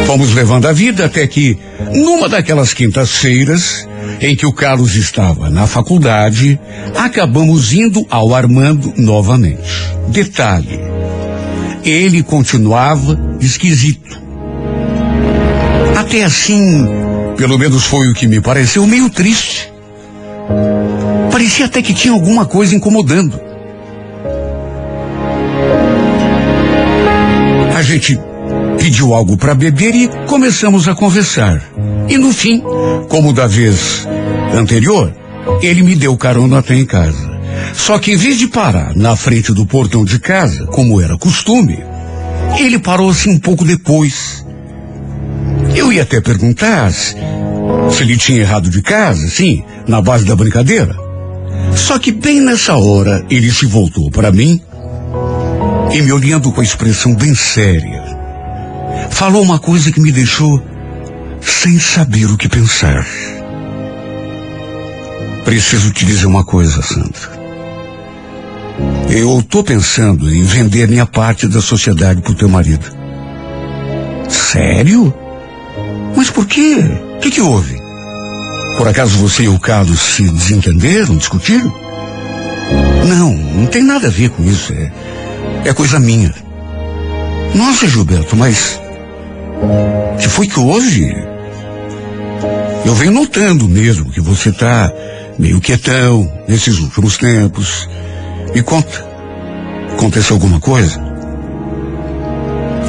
Fomos levando a vida até que, numa daquelas quintas-feiras, em que o Carlos estava na faculdade, acabamos indo ao Armando novamente. Detalhe: ele continuava esquisito. Até assim, pelo menos foi o que me pareceu, meio triste. Parecia até que tinha alguma coisa incomodando. A gente pediu algo para beber e começamos a conversar. E no fim, como da vez anterior, ele me deu carona até em casa. Só que em vez de parar na frente do portão de casa, como era costume, ele parou assim um pouco depois. Eu ia até perguntar se, ele tinha errado de casa, sim, na base da brincadeira. Só que bem nessa hora ele se voltou para mim e me olhando com a expressão bem séria, falou uma coisa que me deixou sem saber o que pensar. Preciso te dizer uma coisa, Sandra. Eu estou pensando em vender minha parte da sociedade pro teu marido. Sério? Mas por quê? O que, que houve? Por acaso você e o Carlos se desentenderam, discutiram? Não, não tem nada a ver com isso. É, é coisa minha. Nossa, Gilberto, mas. Que foi que houve? Eu venho notando mesmo que você está meio quietão nesses últimos tempos. Me conta. Aconteceu alguma coisa?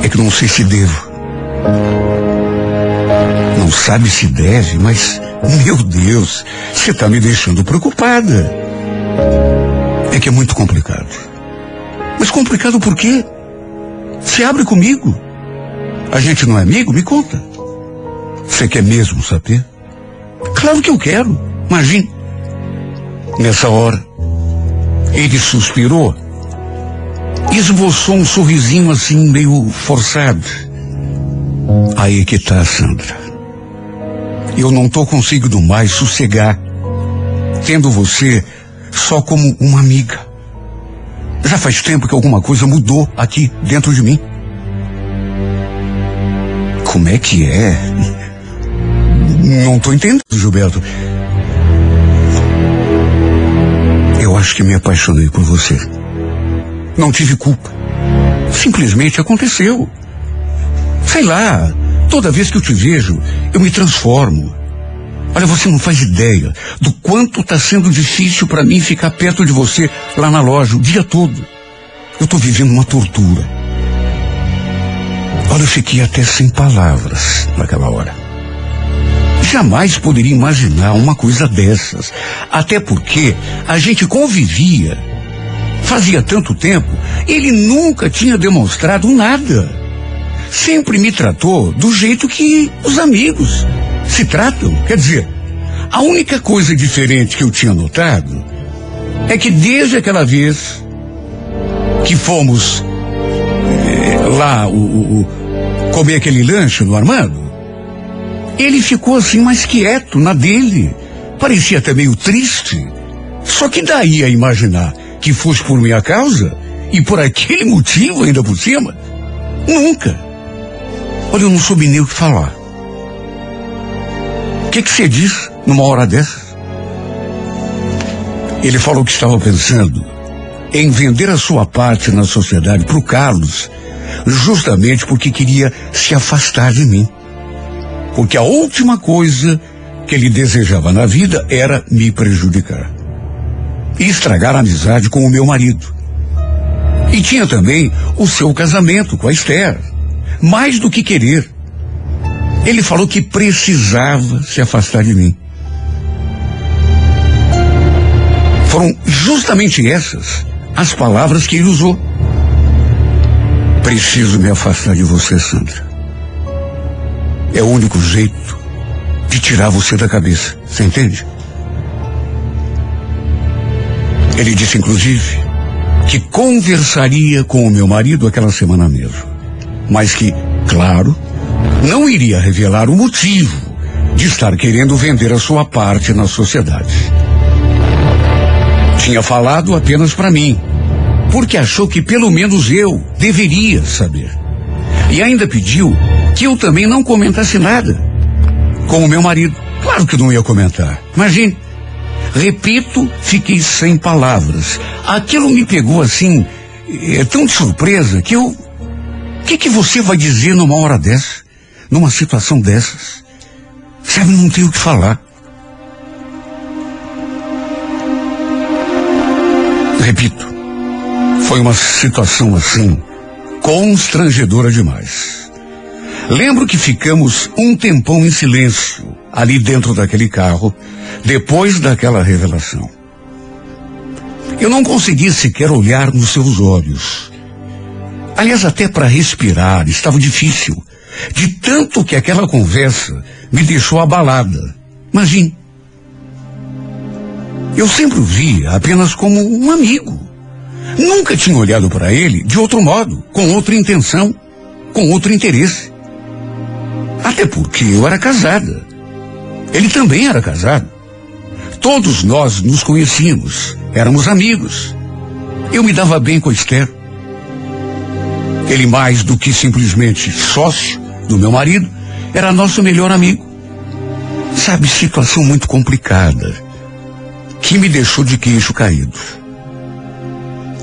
É que não sei se devo. Não sabe se deve, mas, meu Deus, você está me deixando preocupada. É que é muito complicado. Mas complicado por quê? Se abre comigo. A gente não é amigo? Me conta. Você quer mesmo saber? Claro que eu quero. Imagine. Nessa hora, ele suspirou, esboçou um sorrisinho assim meio forçado. Aí que tá, Sandra. Eu não tô conseguindo mais sossegar, tendo você só como uma amiga. Já faz tempo que alguma coisa mudou aqui dentro de mim. Como é que é? Não tô entendendo, Gilberto. Eu acho que me apaixonei por você. Não tive culpa. Simplesmente aconteceu. Sei lá, toda vez que eu te vejo, eu me transformo. Olha, você não faz ideia do quanto está sendo difícil para mim ficar perto de você lá na loja o dia todo. Eu estou vivendo uma tortura. Olha, eu fiquei até sem palavras naquela hora. Jamais poderia imaginar uma coisa dessas. Até porque a gente convivia. Fazia tanto tempo, ele nunca tinha demonstrado nada. Sempre me tratou do jeito que os amigos se tratam. Quer dizer, a única coisa diferente que eu tinha notado é que desde aquela vez que fomos eh, lá o, o comer aquele lanche no Armando, ele ficou assim mais quieto na dele. Parecia até meio triste. Só que daí a imaginar que fosse por minha causa e por aquele motivo ainda por cima, nunca. Olha, eu não soube nem o que falar. O que, que você diz numa hora dessas? Ele falou que estava pensando em vender a sua parte na sociedade para o Carlos justamente porque queria se afastar de mim. Porque a última coisa que ele desejava na vida era me prejudicar. E estragar a amizade com o meu marido. E tinha também o seu casamento com a Esther. Mais do que querer. Ele falou que precisava se afastar de mim. Foram justamente essas as palavras que ele usou. Preciso me afastar de você, Sandra. É o único jeito de tirar você da cabeça. Você entende? Ele disse, inclusive, que conversaria com o meu marido aquela semana mesmo. Mas que, claro, não iria revelar o motivo de estar querendo vender a sua parte na sociedade. Tinha falado apenas para mim porque achou que pelo menos eu deveria saber. E ainda pediu que eu também não comentasse nada com o meu marido. Claro que não ia comentar. Imagine. Repito, fiquei sem palavras. Aquilo me pegou assim, é tão de surpresa que eu. O que, que você vai dizer numa hora dessa? Numa situação dessas? Sabe, não tenho o que falar. Repito, foi uma situação assim, constrangedora demais. Lembro que ficamos um tempão em silêncio, ali dentro daquele carro, depois daquela revelação. Eu não consegui sequer olhar nos seus olhos. Aliás, até para respirar estava difícil, de tanto que aquela conversa me deixou abalada. Imagine. Eu sempre o via apenas como um amigo Nunca tinha olhado para ele de outro modo, com outra intenção, com outro interesse. Até porque eu era casada. Ele também era casado. Todos nós nos conhecíamos, éramos amigos. Eu me dava bem com a Esther. Ele, mais do que simplesmente sócio do meu marido, era nosso melhor amigo. Sabe, situação muito complicada, que me deixou de queixo caído.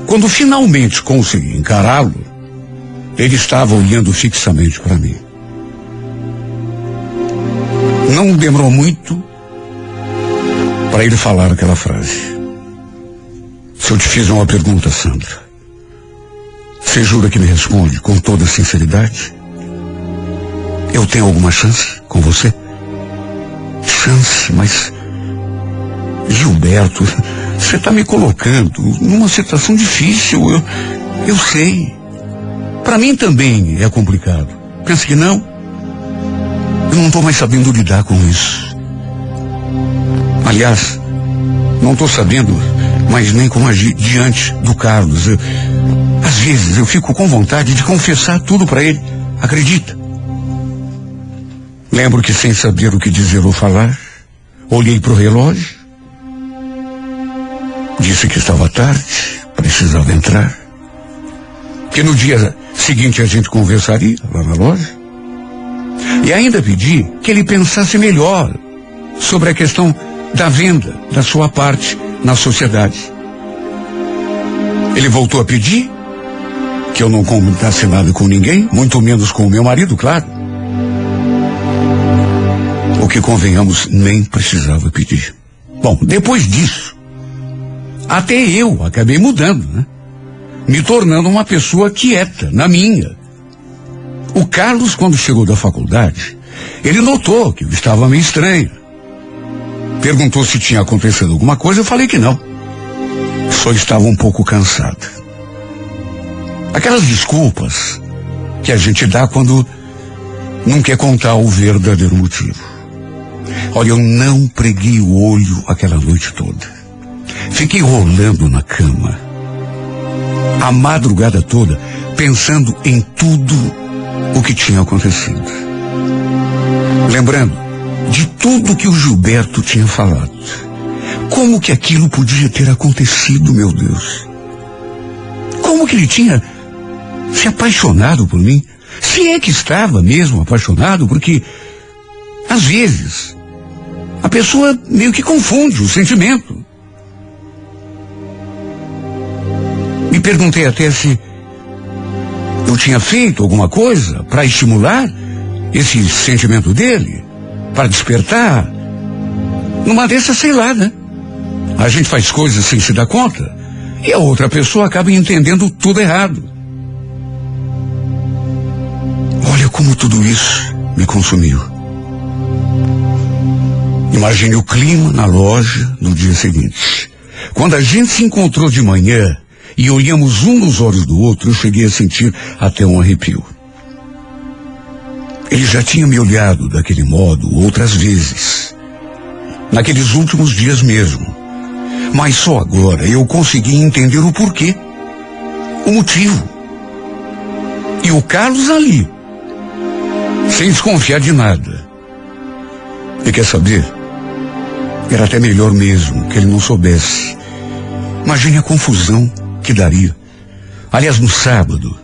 Quando finalmente consegui encará-lo, ele estava olhando fixamente para mim. Não demorou muito para ele falar aquela frase. Se eu te fiz uma pergunta, Sandra, você jura que me responde com toda sinceridade? Eu tenho alguma chance com você? Chance, mas. Gilberto, você está me colocando numa situação difícil. Eu, eu sei. Para mim também é complicado. Pensa que não? Eu não estou mais sabendo lidar com isso. Aliás, não estou sabendo mais nem como agir diante do Carlos. Eu, às vezes eu fico com vontade de confessar tudo para ele. Acredita? Lembro que sem saber o que dizer ou falar, olhei para o relógio, disse que estava tarde, precisava entrar, que no dia seguinte a gente conversaria lá na loja, e ainda pedi que ele pensasse melhor sobre a questão da venda da sua parte na sociedade. Ele voltou a pedir que eu não comentasse nada com ninguém, muito menos com o meu marido, claro. O que convenhamos nem precisava pedir. Bom, depois disso, até eu acabei mudando, né? Me tornando uma pessoa quieta, na minha. O Carlos, quando chegou da faculdade, ele notou que eu estava meio estranho. Perguntou se tinha acontecido alguma coisa, eu falei que não. Só estava um pouco cansada. Aquelas desculpas que a gente dá quando não quer contar o verdadeiro motivo. Olha, eu não preguei o olho aquela noite toda. Fiquei rolando na cama. A madrugada toda, pensando em tudo o que tinha acontecido. Lembrando de tudo que o Gilberto tinha falado. Como que aquilo podia ter acontecido, meu Deus? Como que ele tinha se apaixonado por mim? Se é que estava mesmo apaixonado, porque às vezes a pessoa meio que confunde o sentimento. Perguntei até se eu tinha feito alguma coisa para estimular esse sentimento dele, para despertar. Numa dessas, sei lá, né? A gente faz coisas sem se dar conta e a outra pessoa acaba entendendo tudo errado. Olha como tudo isso me consumiu. Imagine o clima na loja no dia seguinte. Quando a gente se encontrou de manhã e olhamos um nos olhos do outro, eu cheguei a sentir até um arrepio. Ele já tinha me olhado daquele modo outras vezes. Naqueles últimos dias mesmo. Mas só agora eu consegui entender o porquê. O motivo. E o Carlos ali. Sem desconfiar de nada. E quer saber? Era até melhor mesmo que ele não soubesse. Imagine a confusão que daria. Aliás, no sábado,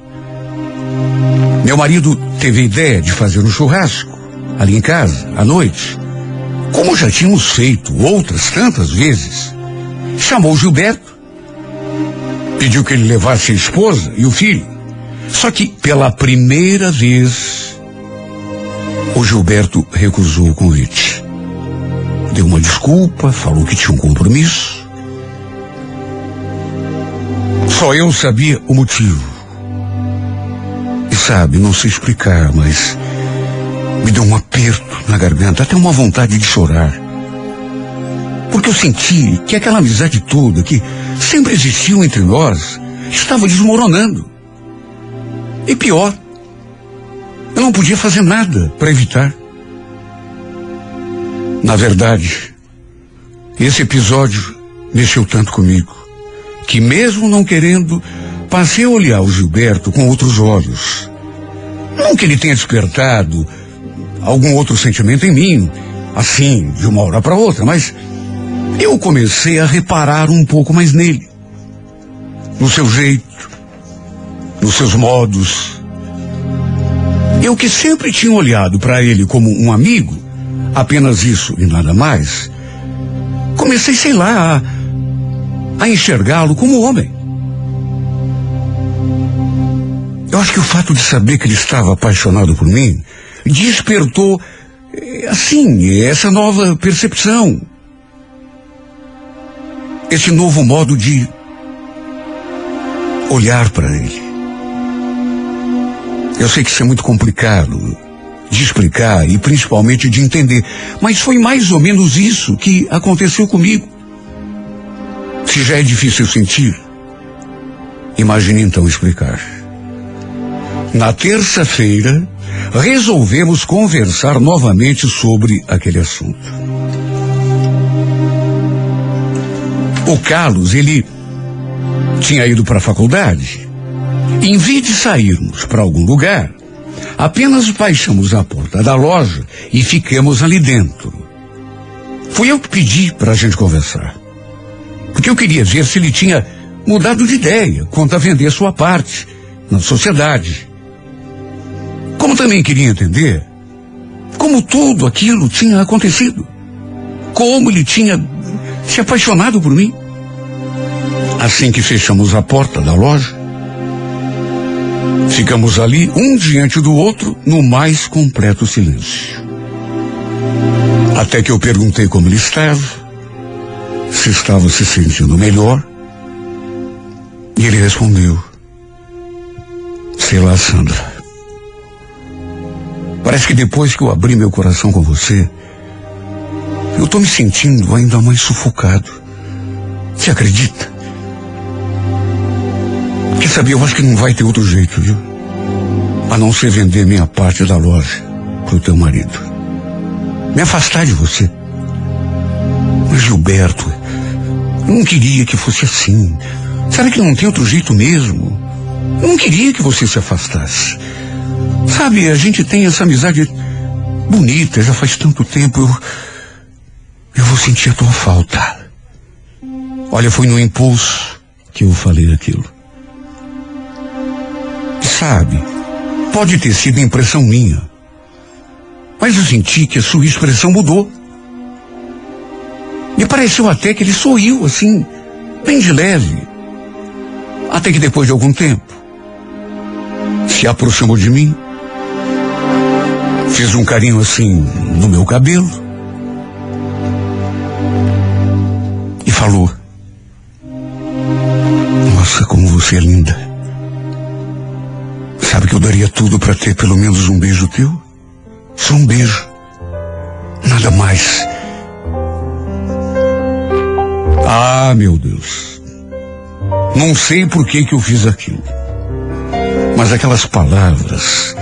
meu marido teve a ideia de fazer um churrasco ali em casa, à noite. Como já tínhamos feito outras tantas vezes, chamou Gilberto, pediu que ele levasse a esposa e o filho. Só que pela primeira vez, o Gilberto recusou o convite. Deu uma desculpa, falou que tinha um compromisso. Só eu sabia o motivo. E sabe, não sei explicar, mas me deu um aperto na garganta, até uma vontade de chorar. Porque eu senti que aquela amizade toda que sempre existiu entre nós estava desmoronando. E pior, eu não podia fazer nada para evitar. Na verdade, esse episódio mexeu tanto comigo que, mesmo não querendo, passei a olhar o Gilberto com outros olhos. Não que ele tenha despertado algum outro sentimento em mim, assim, de uma hora para outra, mas eu comecei a reparar um pouco mais nele. No seu jeito, nos seus modos. Eu que sempre tinha olhado para ele como um amigo, apenas isso e nada mais, comecei, sei lá, a, a enxergá-lo como homem. Eu acho que o fato de saber que ele estava apaixonado por mim despertou, eh, assim, essa nova percepção. Esse novo modo de olhar para ele. Eu sei que isso é muito complicado de explicar e principalmente de entender, mas foi mais ou menos isso que aconteceu comigo. Se já é difícil sentir, imagine então explicar. Na terça-feira, resolvemos conversar novamente sobre aquele assunto. O Carlos, ele tinha ido para a faculdade. Em vez de sairmos para algum lugar, apenas baixamos a porta da loja e ficamos ali dentro. Fui eu que pedi para a gente conversar. Porque eu queria ver se ele tinha mudado de ideia quanto a vender sua parte na sociedade. Como também queria entender como tudo aquilo tinha acontecido. Como ele tinha se apaixonado por mim. Assim que fechamos a porta da loja, ficamos ali, um diante do outro, no mais completo silêncio. Até que eu perguntei como ele estava, se estava se sentindo melhor, e ele respondeu: Sei lá, Sandra. Parece que depois que eu abri meu coração com você, eu estou me sentindo ainda mais sufocado. Você acredita? Quer saber, eu acho que não vai ter outro jeito, viu? A não ser vender minha parte da loja pro teu marido. Me afastar de você. Mas Gilberto, eu não queria que fosse assim. Será que não tem outro jeito mesmo? Eu não queria que você se afastasse. Sabe, a gente tem essa amizade bonita, já faz tanto tempo. Eu, eu vou sentir a tua falta. Olha, foi no impulso que eu falei aquilo. Sabe, pode ter sido impressão minha. Mas eu senti que a sua expressão mudou. Me pareceu até que ele sorriu, assim, bem de leve. Até que depois de algum tempo, se aproximou de mim, fez um carinho assim no meu cabelo e falou: Nossa, como você é linda. Sabe que eu daria tudo para ter pelo menos um beijo teu? Só um beijo. Nada mais. Ah, meu Deus. Não sei por que que eu fiz aquilo. Mas aquelas palavras,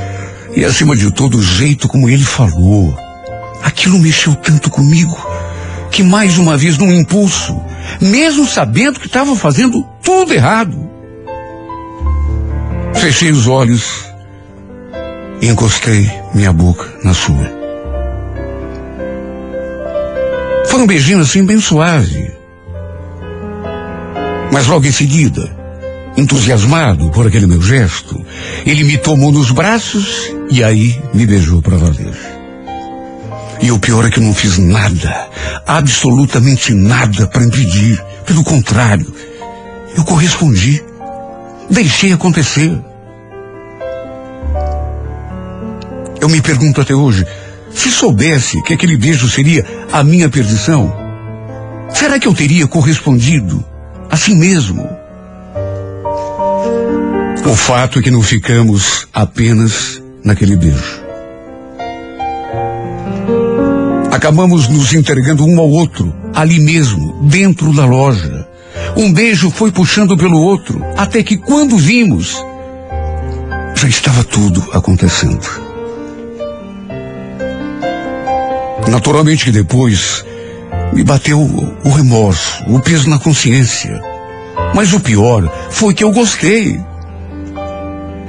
e acima de todo o jeito como ele falou, aquilo mexeu tanto comigo, que mais uma vez num impulso, mesmo sabendo que estava fazendo tudo errado, Fechei os olhos e encostei minha boca na sua. Foi um beijinho assim bem suave. Mas logo em seguida, entusiasmado por aquele meu gesto, ele me tomou nos braços e aí me beijou para valer. E o pior é que eu não fiz nada, absolutamente nada para impedir. Pelo contrário, eu correspondi. Deixei acontecer. Eu me pergunto até hoje, se soubesse que aquele beijo seria a minha perdição, será que eu teria correspondido assim mesmo? O fato é que não ficamos apenas naquele beijo. Acabamos nos entregando um ao outro, ali mesmo, dentro da loja. Um beijo foi puxando pelo outro, até que quando vimos, já estava tudo acontecendo. Naturalmente que depois me bateu o remorso, o peso na consciência. Mas o pior foi que eu gostei.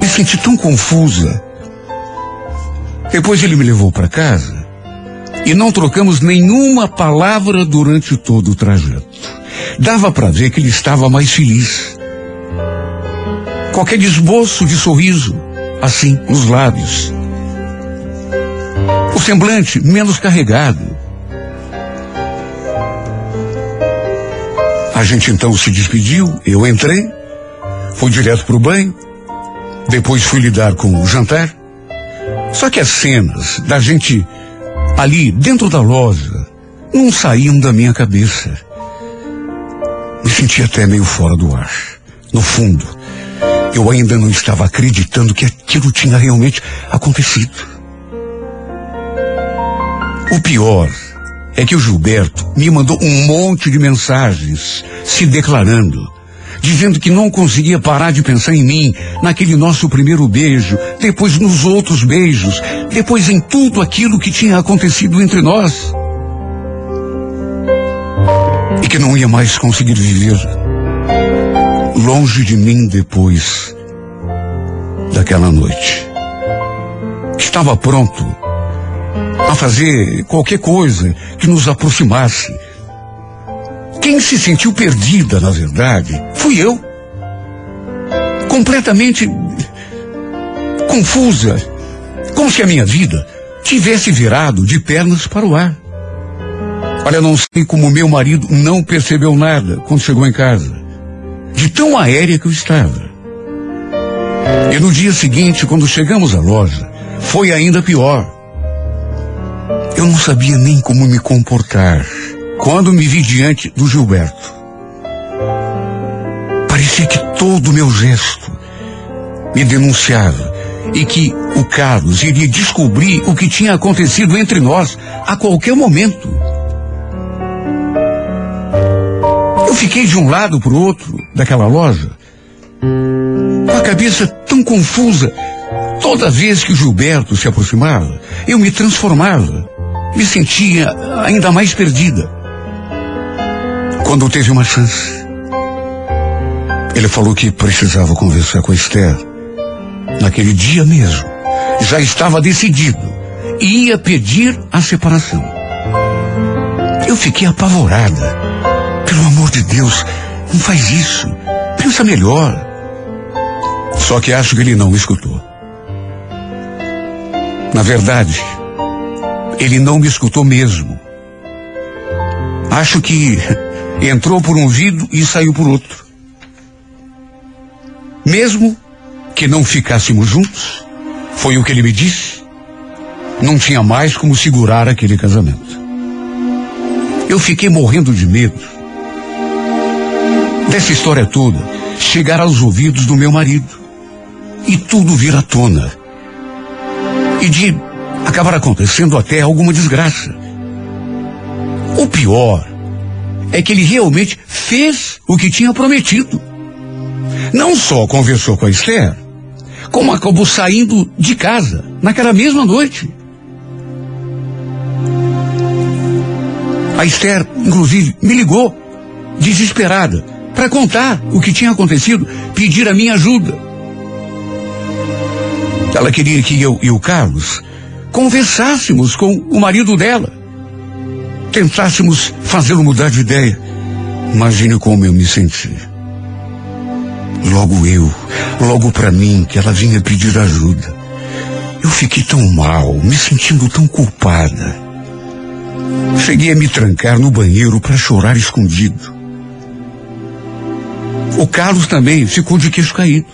Me senti tão confusa. Depois ele me levou para casa e não trocamos nenhuma palavra durante todo o trajeto. Dava para ver que ele estava mais feliz. Qualquer esboço de sorriso, assim, nos lábios. O semblante menos carregado. A gente então se despediu, eu entrei, fui direto para o banho, depois fui lidar com o jantar. Só que as cenas da gente ali dentro da loja não saíam da minha cabeça. Me senti até meio fora do ar. No fundo, eu ainda não estava acreditando que aquilo tinha realmente acontecido. O pior é que o Gilberto me mandou um monte de mensagens se declarando, dizendo que não conseguia parar de pensar em mim, naquele nosso primeiro beijo, depois nos outros beijos, depois em tudo aquilo que tinha acontecido entre nós. E que não ia mais conseguir viver longe de mim depois daquela noite. Estava pronto a fazer qualquer coisa que nos aproximasse. Quem se sentiu perdida, na verdade, fui eu. Completamente confusa, como se a minha vida tivesse virado de pernas para o ar. Olha, não sei como meu marido não percebeu nada quando chegou em casa. De tão aérea que eu estava. E no dia seguinte, quando chegamos à loja, foi ainda pior. Eu não sabia nem como me comportar quando me vi diante do Gilberto. Parecia que todo o meu gesto me denunciava e que o Carlos iria descobrir o que tinha acontecido entre nós a qualquer momento. Eu fiquei de um lado para o outro daquela loja, com a cabeça tão confusa. Toda vez que o Gilberto se aproximava, eu me transformava me sentia ainda mais perdida. Quando teve uma chance, ele falou que precisava conversar com a Esther. Naquele dia mesmo, já estava decidido. Ia pedir a separação. Eu fiquei apavorada. Pelo amor de Deus, não faz isso. Pensa melhor. Só que acho que ele não me escutou. Na verdade, ele não me escutou mesmo. Acho que entrou por um ouvido e saiu por outro. Mesmo que não ficássemos juntos, foi o que ele me disse, não tinha mais como segurar aquele casamento. Eu fiquei morrendo de medo dessa história toda chegar aos ouvidos do meu marido e tudo vir à tona. E de acabar acontecendo até alguma desgraça. O pior é que ele realmente fez o que tinha prometido. Não só conversou com a Esther, como acabou saindo de casa naquela mesma noite. A Esther, inclusive, me ligou, desesperada, para contar o que tinha acontecido, pedir a minha ajuda. Ela queria que eu e o Carlos conversássemos com o marido dela. Tentássemos fazê-lo mudar de ideia. Imagine como eu me senti. Logo eu, logo para mim, que ela vinha pedir ajuda. Eu fiquei tão mal, me sentindo tão culpada. Cheguei a me trancar no banheiro para chorar escondido. O Carlos também ficou de queixo caído.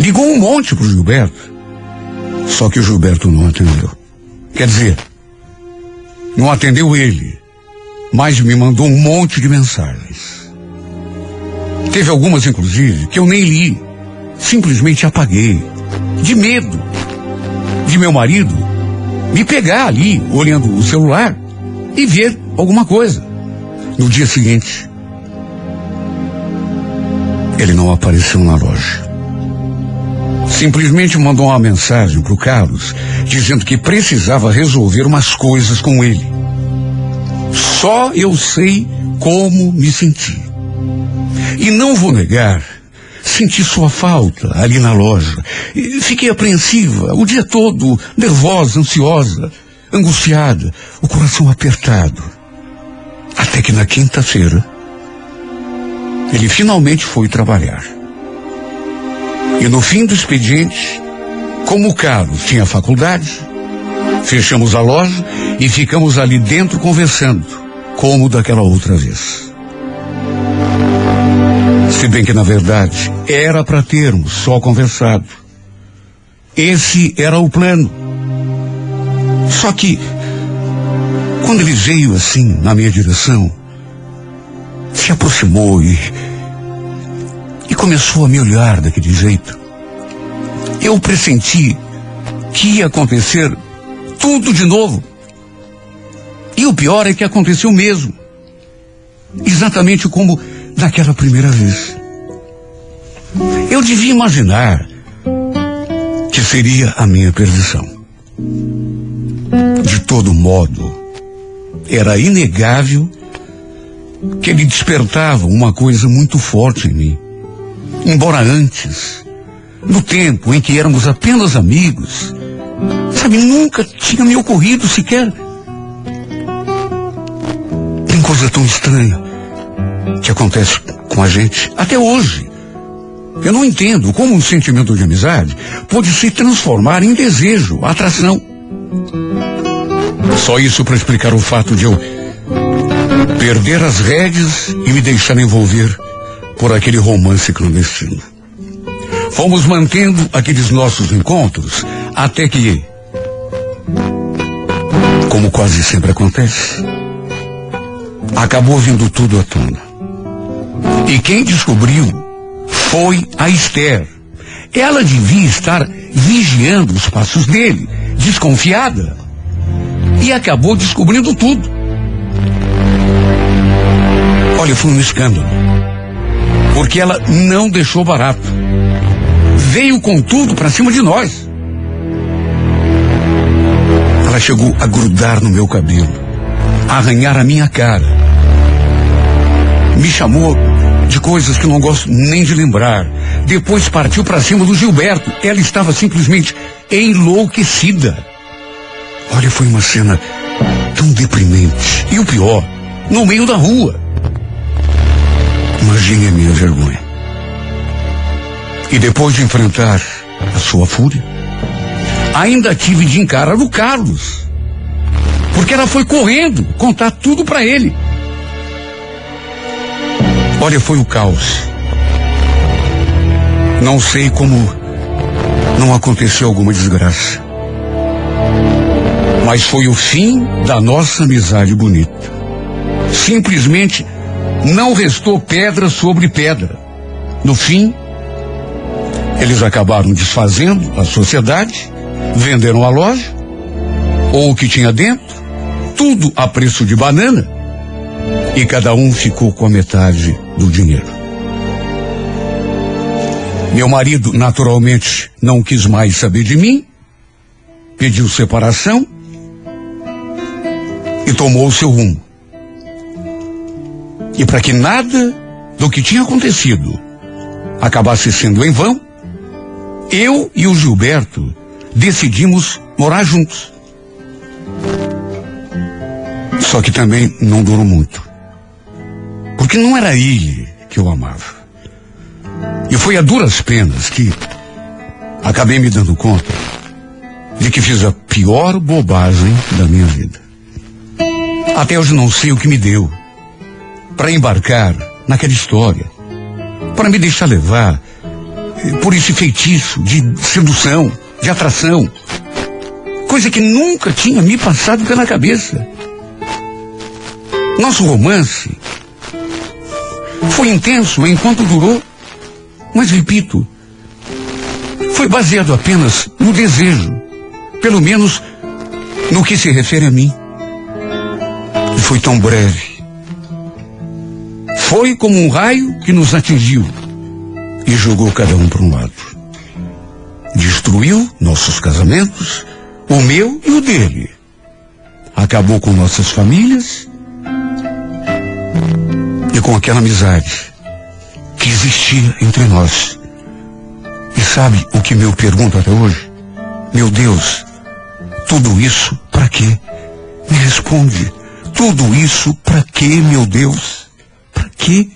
Ligou um monte pro Gilberto. Só que o Gilberto não atendeu. Quer dizer, não atendeu ele, mas me mandou um monte de mensagens. Teve algumas, inclusive, que eu nem li. Simplesmente apaguei. De medo de meu marido me pegar ali, olhando o celular, e ver alguma coisa. No dia seguinte, ele não apareceu na loja simplesmente mandou uma mensagem para o Carlos dizendo que precisava resolver umas coisas com ele. Só eu sei como me senti. E não vou negar, senti sua falta ali na loja. Fiquei apreensiva o dia todo, nervosa, ansiosa, angustiada, o coração apertado. Até que na quinta-feira, ele finalmente foi trabalhar. E no fim do expediente, como o Carlos tinha faculdade, fechamos a loja e ficamos ali dentro conversando, como daquela outra vez. Se bem que, na verdade, era para termos só conversado. Esse era o plano. Só que, quando ele veio assim na minha direção, se aproximou e. e começou a me olhar daquele jeito. Eu pressenti que ia acontecer tudo de novo. E o pior é que aconteceu mesmo. Exatamente como naquela primeira vez. Eu devia imaginar que seria a minha perdição. De todo modo, era inegável que ele despertava uma coisa muito forte em mim. Embora antes, no tempo em que éramos apenas amigos, sabe, nunca tinha me ocorrido sequer. Tem coisa tão estranha que acontece com a gente até hoje. Eu não entendo como um sentimento de amizade pode se transformar em desejo, atração. Só isso para explicar o fato de eu perder as rédeas e me deixar envolver por aquele romance clandestino. Fomos mantendo aqueles nossos encontros até que, como quase sempre acontece, acabou vindo tudo à tona. E quem descobriu foi a Esther. Ela devia estar vigiando os passos dele, desconfiada. E acabou descobrindo tudo. Olha, foi um escândalo. Porque ela não deixou barato. Veio com tudo para cima de nós. Ela chegou a grudar no meu cabelo, a arranhar a minha cara. Me chamou de coisas que não gosto nem de lembrar. Depois partiu para cima do Gilberto. Ela estava simplesmente enlouquecida. Olha, foi uma cena tão deprimente. E o pior, no meio da rua. Imagine a minha vergonha. E depois de enfrentar a sua fúria, ainda tive de encarar o Carlos. Porque ela foi correndo contar tudo para ele. Olha, foi o caos. Não sei como não aconteceu alguma desgraça. Mas foi o fim da nossa amizade bonita. Simplesmente não restou pedra sobre pedra. No fim, eles acabaram desfazendo a sociedade, venderam a loja, ou o que tinha dentro, tudo a preço de banana, e cada um ficou com a metade do dinheiro. Meu marido, naturalmente, não quis mais saber de mim, pediu separação e tomou o seu rumo. E para que nada do que tinha acontecido acabasse sendo em vão, eu e o Gilberto decidimos morar juntos. Só que também não durou muito. Porque não era ele que eu amava. E foi a duras penas que acabei me dando conta de que fiz a pior bobagem da minha vida. Até hoje não sei o que me deu para embarcar naquela história, para me deixar levar por esse feitiço de sedução, de atração, coisa que nunca tinha me passado pela cabeça. Nosso romance foi intenso enquanto durou, mas repito, foi baseado apenas no desejo, pelo menos no que se refere a mim. E foi tão breve. Foi como um raio que nos atingiu e jogou cada um para um lado. Destruiu nossos casamentos, o meu e o dele. Acabou com nossas famílias e com aquela amizade existia entre nós. E sabe o que me pergunto até hoje? Meu Deus, tudo isso para quê? Me responde. Tudo isso para quê, meu Deus? Para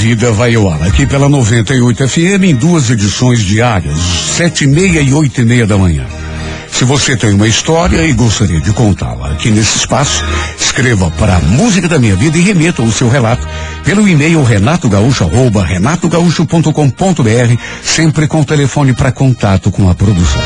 música da minha vida vai ao ar aqui pela 98 FM em duas edições diárias, sete e meia e oito e meia da manhã. Se você tem uma história e gostaria de contá-la aqui nesse espaço, escreva para a Música da Minha Vida e remeta o seu relato pelo e-mail renatogaúcho.com.br, sempre com telefone para contato com a produção.